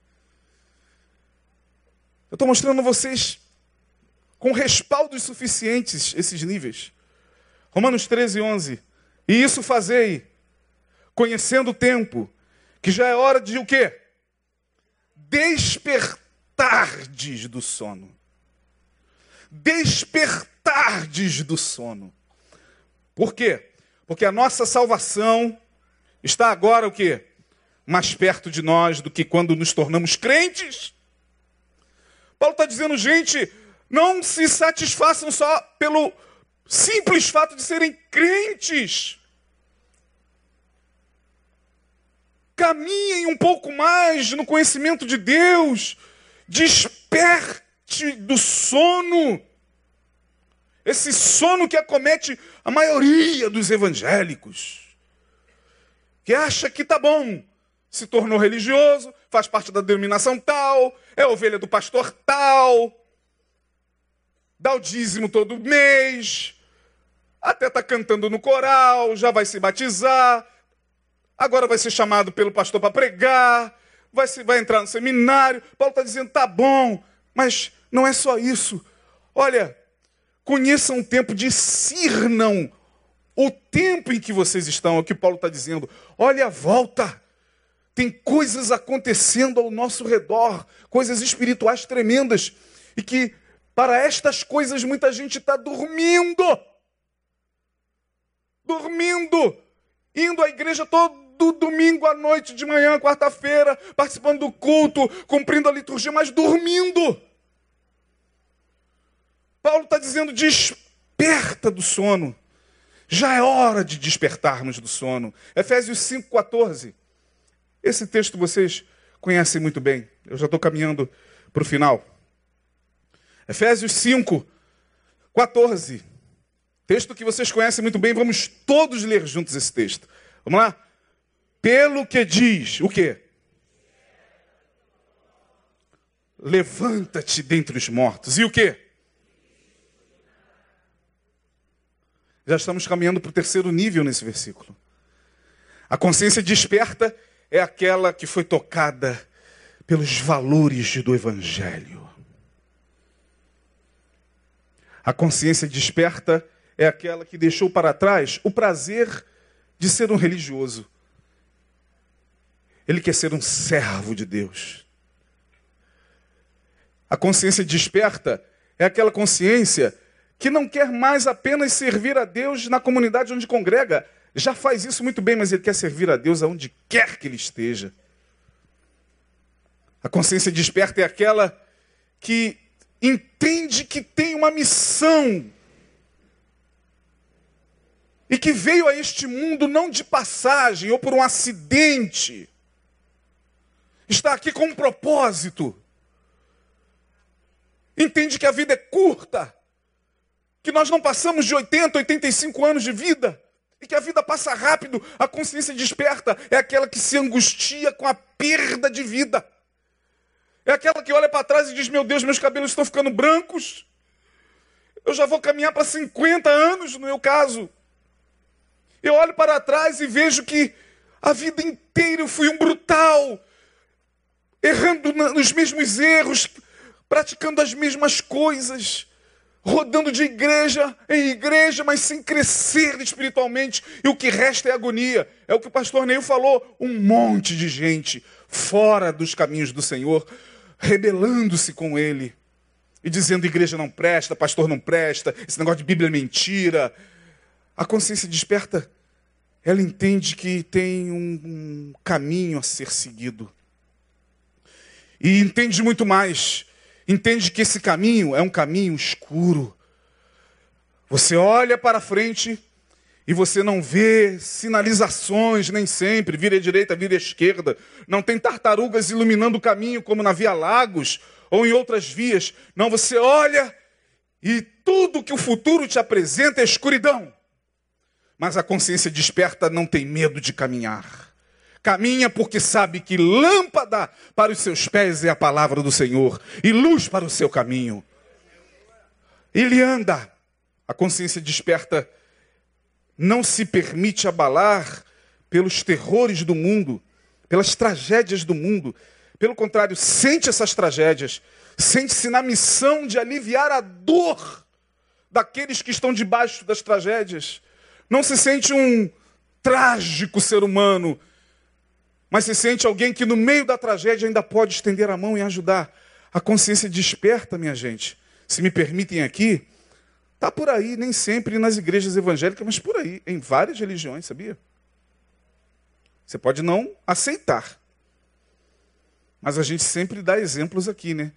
Eu estou mostrando a vocês com respaldos suficientes esses níveis. Romanos 13, 11. E isso fazei, conhecendo o tempo, que já é hora de o quê? Despertardes do sono. Despertardes do sono. Por quê? Porque a nossa salvação está agora o quê? Mais perto de nós do que quando nos tornamos crentes. Paulo está dizendo, gente, não se satisfaçam só pelo simples fato de serem crentes. Caminhem um pouco mais no conhecimento de Deus. Desperte do sono. Esse sono que acomete a maioria dos evangélicos. Que acha que tá bom, se tornou religioso, faz parte da denominação tal, é ovelha do pastor tal, dá o dízimo todo mês, até está cantando no coral, já vai se batizar, agora vai ser chamado pelo pastor para pregar, vai, vai entrar no seminário. Paulo está dizendo: tá bom, mas não é só isso. Olha, conheçam o tempo, discernam o tempo em que vocês estão, é o que Paulo está dizendo. Olha a volta. Tem coisas acontecendo ao nosso redor, coisas espirituais tremendas, e que para estas coisas muita gente está dormindo. Dormindo. Indo à igreja todo domingo à noite, de manhã, quarta-feira, participando do culto, cumprindo a liturgia, mas dormindo. Paulo está dizendo: desperta do sono. Já é hora de despertarmos do sono. Efésios 5,14. Esse texto vocês conhecem muito bem. Eu já estou caminhando para o final. Efésios 5, 14. Texto que vocês conhecem muito bem. Vamos todos ler juntos esse texto. Vamos lá? Pelo que diz, o quê? Levanta-te dentre os mortos. E o quê? Já estamos caminhando para o terceiro nível nesse versículo. A consciência desperta é aquela que foi tocada pelos valores do Evangelho. A consciência desperta é aquela que deixou para trás o prazer de ser um religioso. Ele quer ser um servo de Deus. A consciência desperta é aquela consciência que não quer mais apenas servir a Deus na comunidade onde congrega, já faz isso muito bem, mas ele quer servir a Deus aonde quer que ele esteja. A consciência desperta é aquela que entende que tem uma missão e que veio a este mundo não de passagem ou por um acidente. Está aqui com um propósito. Entende que a vida é curta, que nós não passamos de 80, 85 anos de vida. E que a vida passa rápido, a consciência desperta, é aquela que se angustia com a perda de vida. É aquela que olha para trás e diz: Meu Deus, meus cabelos estão ficando brancos. Eu já vou caminhar para 50 anos, no meu caso. Eu olho para trás e vejo que a vida inteira eu fui um brutal, errando nos mesmos erros, praticando as mesmas coisas rodando de igreja em igreja, mas sem crescer espiritualmente, e o que resta é agonia. É o que o pastor Neil falou: um monte de gente fora dos caminhos do Senhor, rebelando-se com ele e dizendo: igreja não presta, pastor não presta, esse negócio de Bíblia é mentira. A consciência desperta, ela entende que tem um, um caminho a ser seguido. E entende muito mais entende que esse caminho é um caminho escuro. Você olha para frente e você não vê sinalizações nem sempre, vira à direita, vira à esquerda. Não tem tartarugas iluminando o caminho como na Via Lagos ou em outras vias. Não, você olha e tudo que o futuro te apresenta é escuridão. Mas a consciência desperta não tem medo de caminhar. Caminha porque sabe que lâmpada para os seus pés é a palavra do Senhor e luz para o seu caminho. Ele anda. A consciência desperta não se permite abalar pelos terrores do mundo, pelas tragédias do mundo. Pelo contrário, sente essas tragédias, sente-se na missão de aliviar a dor daqueles que estão debaixo das tragédias. Não se sente um trágico ser humano, mas se sente alguém que no meio da tragédia ainda pode estender a mão e ajudar. A consciência desperta, minha gente. Se me permitem aqui, Está por aí, nem sempre nas igrejas evangélicas, mas por aí, em várias religiões, sabia? Você pode não aceitar. Mas a gente sempre dá exemplos aqui, né?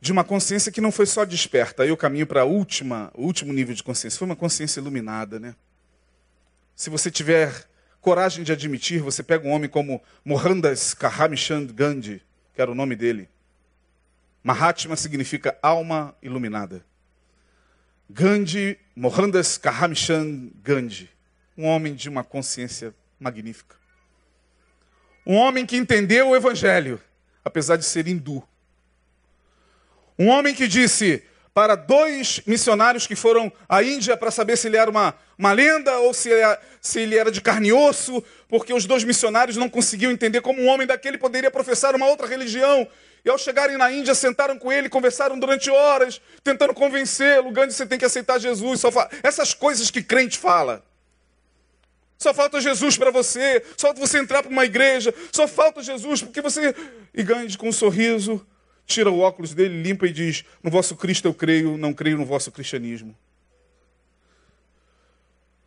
De uma consciência que não foi só desperta. Aí o caminho para o último nível de consciência foi uma consciência iluminada, né? Se você tiver coragem de admitir, você pega um homem como Mohandas Karamchand Gandhi, que era o nome dele. Mahatma significa alma iluminada. Gandhi, Mohandas Karamchand Gandhi, um homem de uma consciência magnífica. Um homem que entendeu o evangelho, apesar de ser hindu. Um homem que disse para dois missionários que foram à Índia para saber se ele era uma, uma lenda ou se ele, era, se ele era de carne e osso, porque os dois missionários não conseguiam entender como um homem daquele poderia professar uma outra religião. E ao chegarem na Índia, sentaram com ele, conversaram durante horas, tentando convencê-lo. Gandhi, você tem que aceitar Jesus. Só. Essas coisas que crente fala. Só falta Jesus para você, só falta você entrar para uma igreja, só falta Jesus, porque você. E Gandhi, com um sorriso, tira o óculos dele, limpa e diz: No vosso Cristo eu creio, não creio no vosso cristianismo.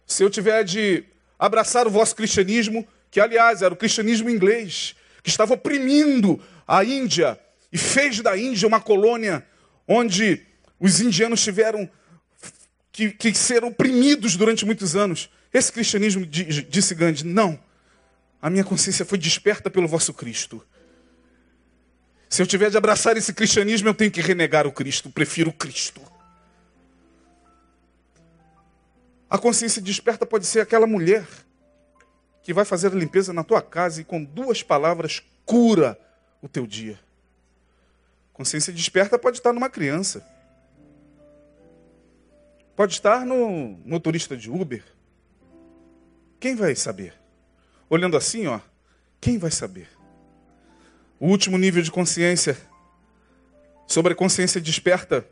Se eu tiver de abraçar o vosso cristianismo, que aliás era o cristianismo inglês, que estava oprimindo a Índia, e fez da Índia uma colônia onde os indianos tiveram que, que ser oprimidos durante muitos anos. Esse cristianismo, disse Gandhi, não. A minha consciência foi desperta pelo vosso Cristo. Se eu tiver de abraçar esse cristianismo, eu tenho que renegar o Cristo, prefiro o Cristo. A consciência desperta pode ser aquela mulher que vai fazer a limpeza na tua casa e com duas palavras cura o teu dia. Consciência desperta pode estar numa criança. Pode estar no motorista de Uber. Quem vai saber? Olhando assim, ó, quem vai saber? O último nível de consciência sobre a consciência desperta.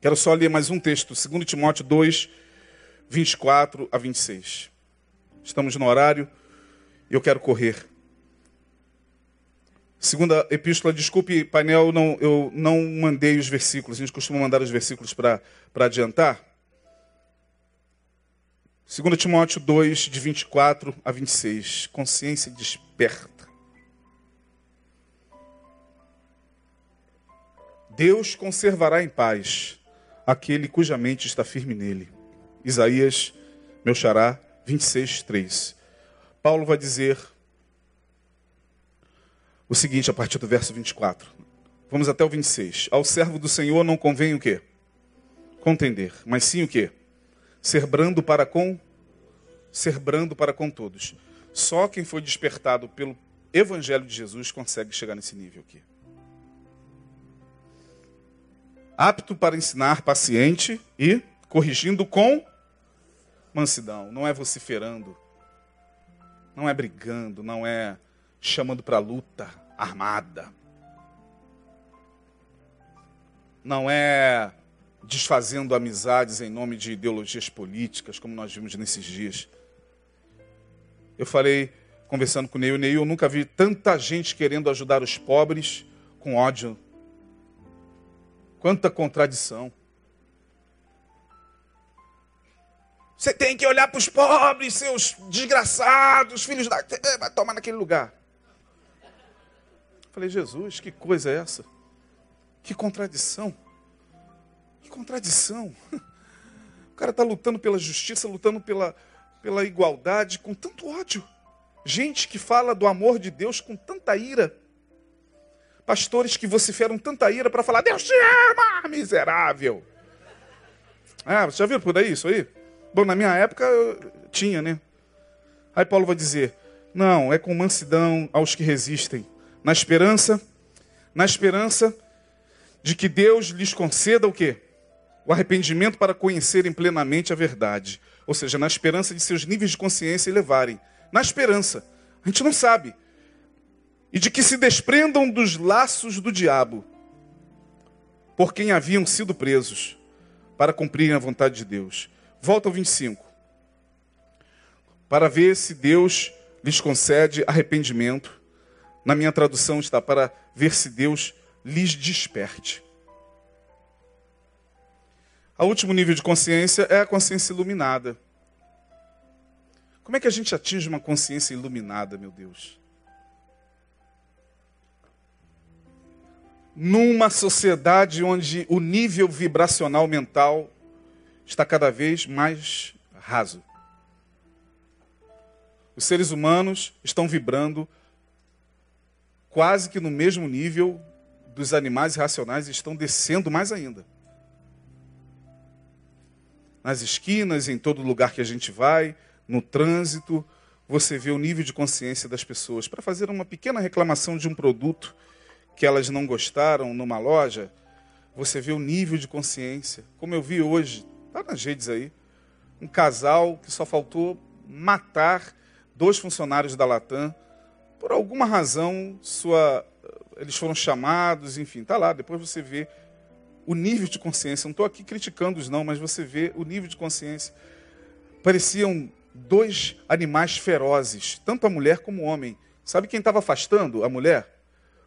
Quero só ler mais um texto, 2 Timóteo 2, 24 a 26. Estamos no horário e eu quero correr. Segunda epístola, desculpe, painel, não, eu não mandei os versículos. A gente costuma mandar os versículos para adiantar. 2 Timóteo 2, de 24 a 26. Consciência desperta. Deus conservará em paz aquele cuja mente está firme nele. Isaías, meu xará, 26, 3. Paulo vai dizer o seguinte a partir do verso 24. Vamos até o 26. Ao servo do Senhor não convém o quê? Contender, mas sim o quê? Ser brando para com ser brando para com todos. Só quem foi despertado pelo evangelho de Jesus consegue chegar nesse nível aqui. Apto para ensinar, paciente e corrigindo com mansidão. Não é vociferando, não é brigando, não é chamando para luta, armada. Não é desfazendo amizades em nome de ideologias políticas, como nós vimos nesses dias. Eu falei, conversando com o Neil, Neil, eu nunca vi tanta gente querendo ajudar os pobres com ódio. Quanta contradição. Você tem que olhar para os pobres, seus desgraçados, filhos da. Vai tomar naquele lugar. Falei, Jesus, que coisa é essa? Que contradição. Que contradição. cara está lutando pela justiça, lutando pela, pela igualdade, com tanto ódio. Gente que fala do amor de Deus com tanta ira. Pastores que vociferam tanta ira para falar: Deus te ama, miserável. Ah, você já viu por aí isso aí? Bom, na minha época tinha, né? Aí Paulo vai dizer: Não, é com mansidão aos que resistem, na esperança, na esperança de que Deus lhes conceda o quê? O arrependimento para conhecerem plenamente a verdade. Ou seja, na esperança de seus níveis de consciência elevarem. Na esperança. A gente não sabe. E de que se desprendam dos laços do diabo, por quem haviam sido presos, para cumprirem a vontade de Deus. Volta ao 25. Para ver se Deus lhes concede arrependimento. Na minha tradução está para ver se Deus lhes desperte. O último nível de consciência é a consciência iluminada. Como é que a gente atinge uma consciência iluminada, meu Deus? Numa sociedade onde o nível vibracional mental está cada vez mais raso. Os seres humanos estão vibrando quase que no mesmo nível dos animais racionais estão descendo mais ainda nas esquinas, em todo lugar que a gente vai, no trânsito, você vê o nível de consciência das pessoas. Para fazer uma pequena reclamação de um produto que elas não gostaram numa loja, você vê o nível de consciência. Como eu vi hoje, está nas redes aí, um casal que só faltou matar dois funcionários da Latam. Por alguma razão, sua, eles foram chamados, enfim, está lá. Depois você vê o nível de consciência. Não estou aqui criticando-os, não, mas você vê o nível de consciência. Pareciam dois animais ferozes, tanto a mulher como o homem. Sabe quem estava afastando a mulher?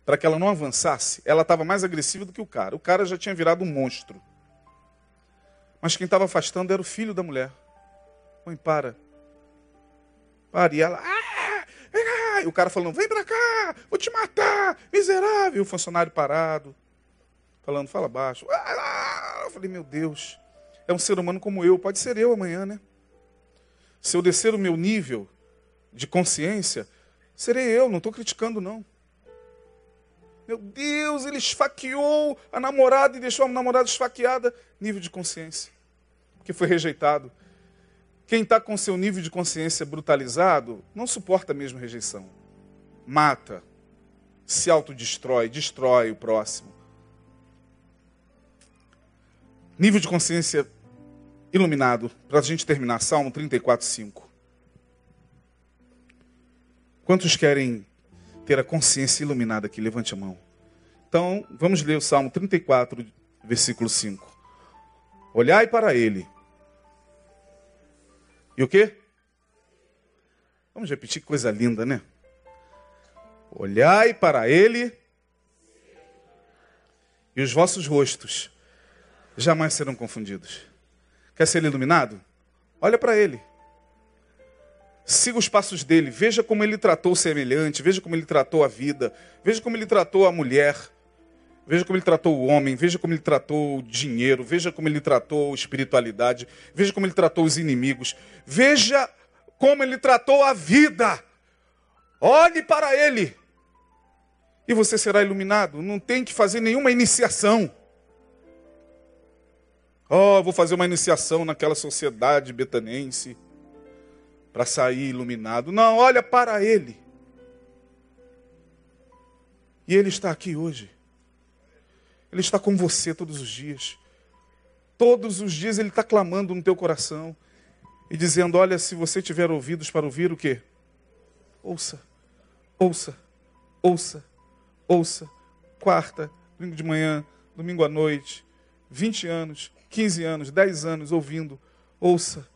Para que ela não avançasse, ela estava mais agressiva do que o cara. O cara já tinha virado um monstro. Mas quem estava afastando era o filho da mulher. Mãe, para. Para. E ela. Ah, ah, e o cara falando: vem para cá, vou te matar, miserável. E o funcionário parado falando, fala baixo. Ah, eu falei, meu Deus, é um ser humano como eu, pode ser eu amanhã, né? Se eu descer o meu nível de consciência, serei eu, não estou criticando, não. Meu Deus, ele esfaqueou a namorada e deixou a namorada esfaqueada. Nível de consciência, que foi rejeitado. Quem está com seu nível de consciência brutalizado não suporta a mesma rejeição. Mata, se autodestrói, destrói o próximo. Nível de consciência iluminado, para a gente terminar, Salmo 34, 5. Quantos querem ter a consciência iluminada aqui? Levante a mão. Então, vamos ler o Salmo 34, versículo 5. Olhai para ele. E o quê? Vamos repetir que coisa linda, né? Olhai para ele e os vossos rostos jamais serão confundidos. Quer ser iluminado? Olha para ele. Siga os passos dele. Veja como ele tratou o semelhante. Veja como ele tratou a vida. Veja como ele tratou a mulher. Veja como ele tratou o homem. Veja como ele tratou o dinheiro. Veja como ele tratou a espiritualidade. Veja como ele tratou os inimigos. Veja como ele tratou a vida. Olhe para ele. E você será iluminado. Não tem que fazer nenhuma iniciação. Oh, vou fazer uma iniciação naquela sociedade betanense para sair iluminado. Não, olha para Ele. E Ele está aqui hoje. Ele está com você todos os dias. Todos os dias Ele está clamando no teu coração e dizendo: Olha, se você tiver ouvidos para ouvir o quê? Ouça, ouça, ouça, ouça. Quarta, domingo de manhã, domingo à noite, 20 anos, 15 anos, 10 anos ouvindo, ouça,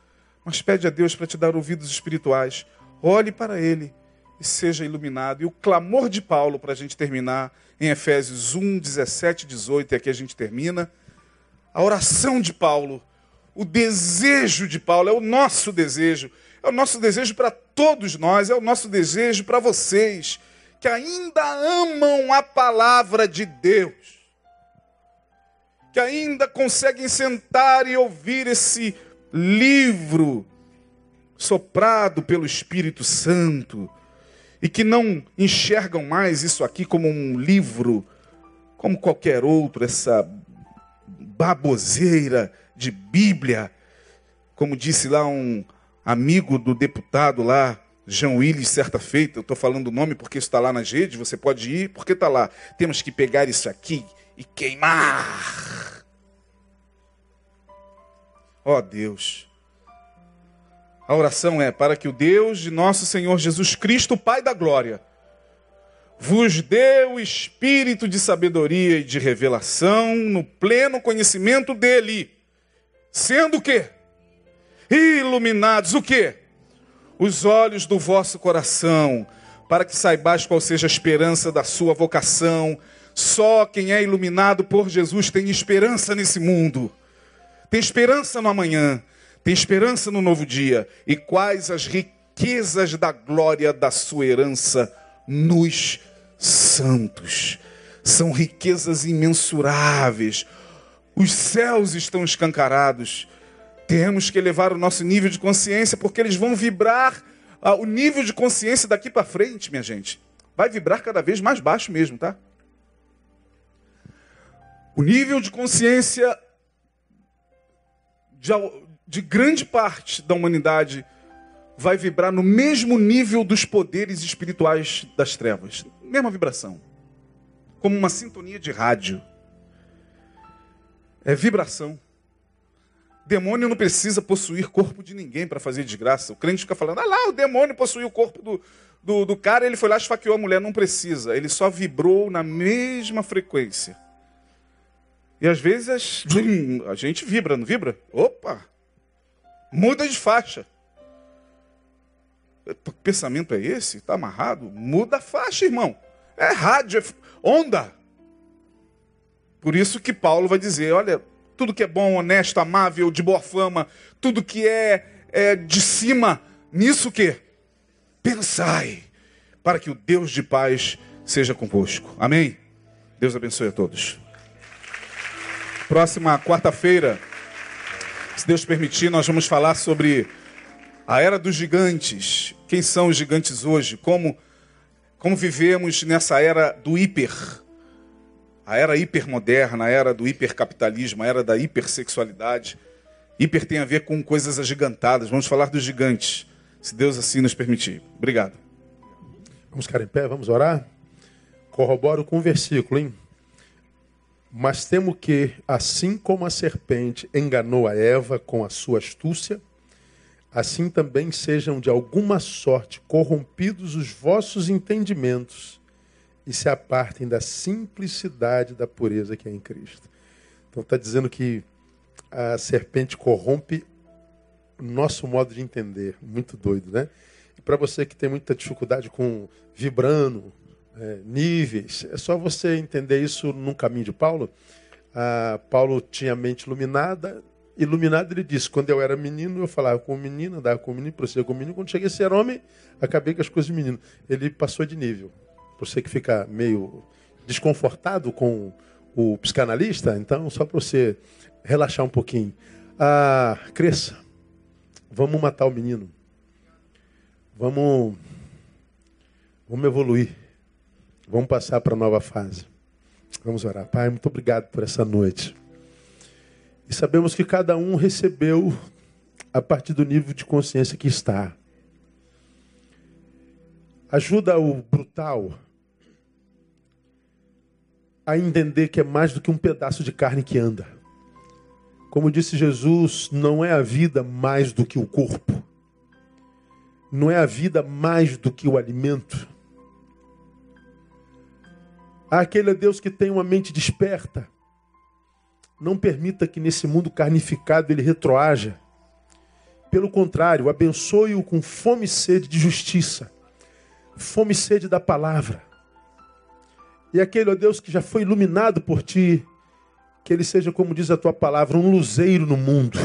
mas pede a Deus para te dar ouvidos espirituais. Olhe para Ele e seja iluminado. E o clamor de Paulo, para a gente terminar, em Efésios 1, 17, 18, e aqui a gente termina. A oração de Paulo, o desejo de Paulo, é o nosso desejo, é o nosso desejo para todos nós, é o nosso desejo para vocês que ainda amam a palavra de Deus que ainda conseguem sentar e ouvir esse livro soprado pelo Espírito Santo e que não enxergam mais isso aqui como um livro, como qualquer outro, essa baboseira de Bíblia. Como disse lá um amigo do deputado lá, Jean Willis, certa feita, eu estou falando o nome porque está lá nas redes, você pode ir, porque está lá. Temos que pegar isso aqui e queimar. Ó Deus. A oração é para que o Deus de nosso Senhor Jesus Cristo, Pai da glória, vos dê o espírito de sabedoria e de revelação no pleno conhecimento dele, sendo o? Iluminados o quê? Os olhos do vosso coração, para que saibais qual seja a esperança da sua vocação. Só quem é iluminado por Jesus tem esperança nesse mundo. Tem esperança no amanhã tem esperança no novo dia. E quais as riquezas da glória da sua herança nos santos? São riquezas imensuráveis. Os céus estão escancarados. Temos que elevar o nosso nível de consciência, porque eles vão vibrar ah, o nível de consciência daqui para frente, minha gente. Vai vibrar cada vez mais baixo mesmo, tá? O nível de consciência de, de grande parte da humanidade vai vibrar no mesmo nível dos poderes espirituais das trevas. Mesma vibração. Como uma sintonia de rádio. É vibração. Demônio não precisa possuir corpo de ninguém para fazer desgraça. O crente fica falando, ah lá, o demônio possuiu o corpo do, do, do cara, ele foi lá e esfaqueou a mulher. Não precisa. Ele só vibrou na mesma frequência. E às vezes a gente vibra, não vibra? Opa! Muda de faixa. Que pensamento é esse? Está amarrado? Muda a faixa, irmão. É rádio, é onda. Por isso que Paulo vai dizer: olha, tudo que é bom, honesto, amável, de boa fama, tudo que é, é de cima, nisso que pensai, para que o Deus de paz seja convosco. Amém? Deus abençoe a todos. Próxima quarta-feira. Se Deus permitir, nós vamos falar sobre a era dos gigantes. Quem são os gigantes hoje? Como, como vivemos nessa era do hiper. A era hipermoderna, a era do hipercapitalismo, a era da hipersexualidade. Hiper tem a ver com coisas agigantadas. Vamos falar dos gigantes, se Deus assim nos permitir. Obrigado. Vamos ficar em pé, vamos orar? Corroboro com o versículo, hein? Mas temo que, assim como a serpente enganou a Eva com a sua astúcia, assim também sejam de alguma sorte corrompidos os vossos entendimentos e se apartem da simplicidade da pureza que é em Cristo. Então está dizendo que a serpente corrompe o nosso modo de entender. Muito doido, né? E para você que tem muita dificuldade com vibrando, é, níveis. É só você entender isso num caminho de Paulo. Ah, Paulo tinha a mente iluminada. Iluminado, ele disse: quando eu era menino, eu falava com o menino, andava com o menino, prosseguia com o menino. Quando cheguei a ser homem, acabei com as coisas de menino. Ele passou de nível. Você que fica meio desconfortado com o psicanalista, então, só para você relaxar um pouquinho. Ah, cresça. Vamos matar o menino. Vamos, vamos evoluir. Vamos passar para a nova fase. Vamos orar. Pai, muito obrigado por essa noite. E sabemos que cada um recebeu a partir do nível de consciência que está. Ajuda o brutal a entender que é mais do que um pedaço de carne que anda. Como disse Jesus, não é a vida mais do que o corpo. Não é a vida mais do que o alimento Aquele é Deus que tem uma mente desperta. Não permita que nesse mundo carnificado ele retroaja. Pelo contrário, abençoe-o com fome e sede de justiça, fome e sede da palavra. E aquele, ó Deus, que já foi iluminado por ti, que ele seja, como diz a tua palavra, um luzeiro no mundo.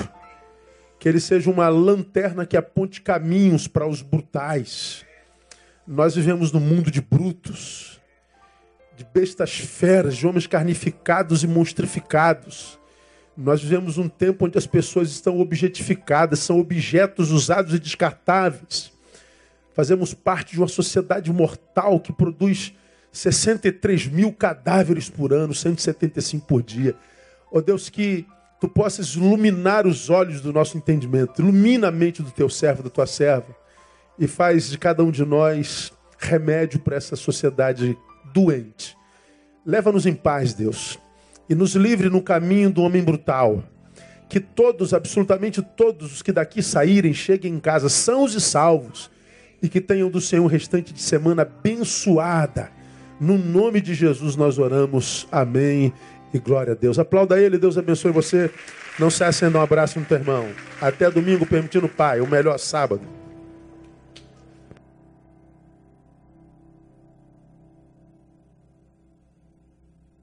Que ele seja uma lanterna que aponte caminhos para os brutais. Nós vivemos num mundo de brutos de bestas feras, de homens carnificados e monstrificados. Nós vivemos um tempo onde as pessoas estão objetificadas, são objetos usados e descartáveis. Fazemos parte de uma sociedade mortal que produz 63 mil cadáveres por ano, 175 por dia. Ó oh Deus, que tu possas iluminar os olhos do nosso entendimento, ilumina a mente do teu servo, da tua serva, e faz de cada um de nós remédio para essa sociedade doente. Leva-nos em paz, Deus e nos livre no caminho do homem brutal. Que todos, absolutamente todos os que daqui saírem, cheguem em casa sãos e salvos e que tenham do Senhor um restante de semana abençoada. No nome de Jesus nós oramos. Amém. E glória a Deus. Aplauda ele, Deus abençoe você. Não se acenda um abraço no teu irmão. Até domingo, permitindo o Pai, o melhor sábado.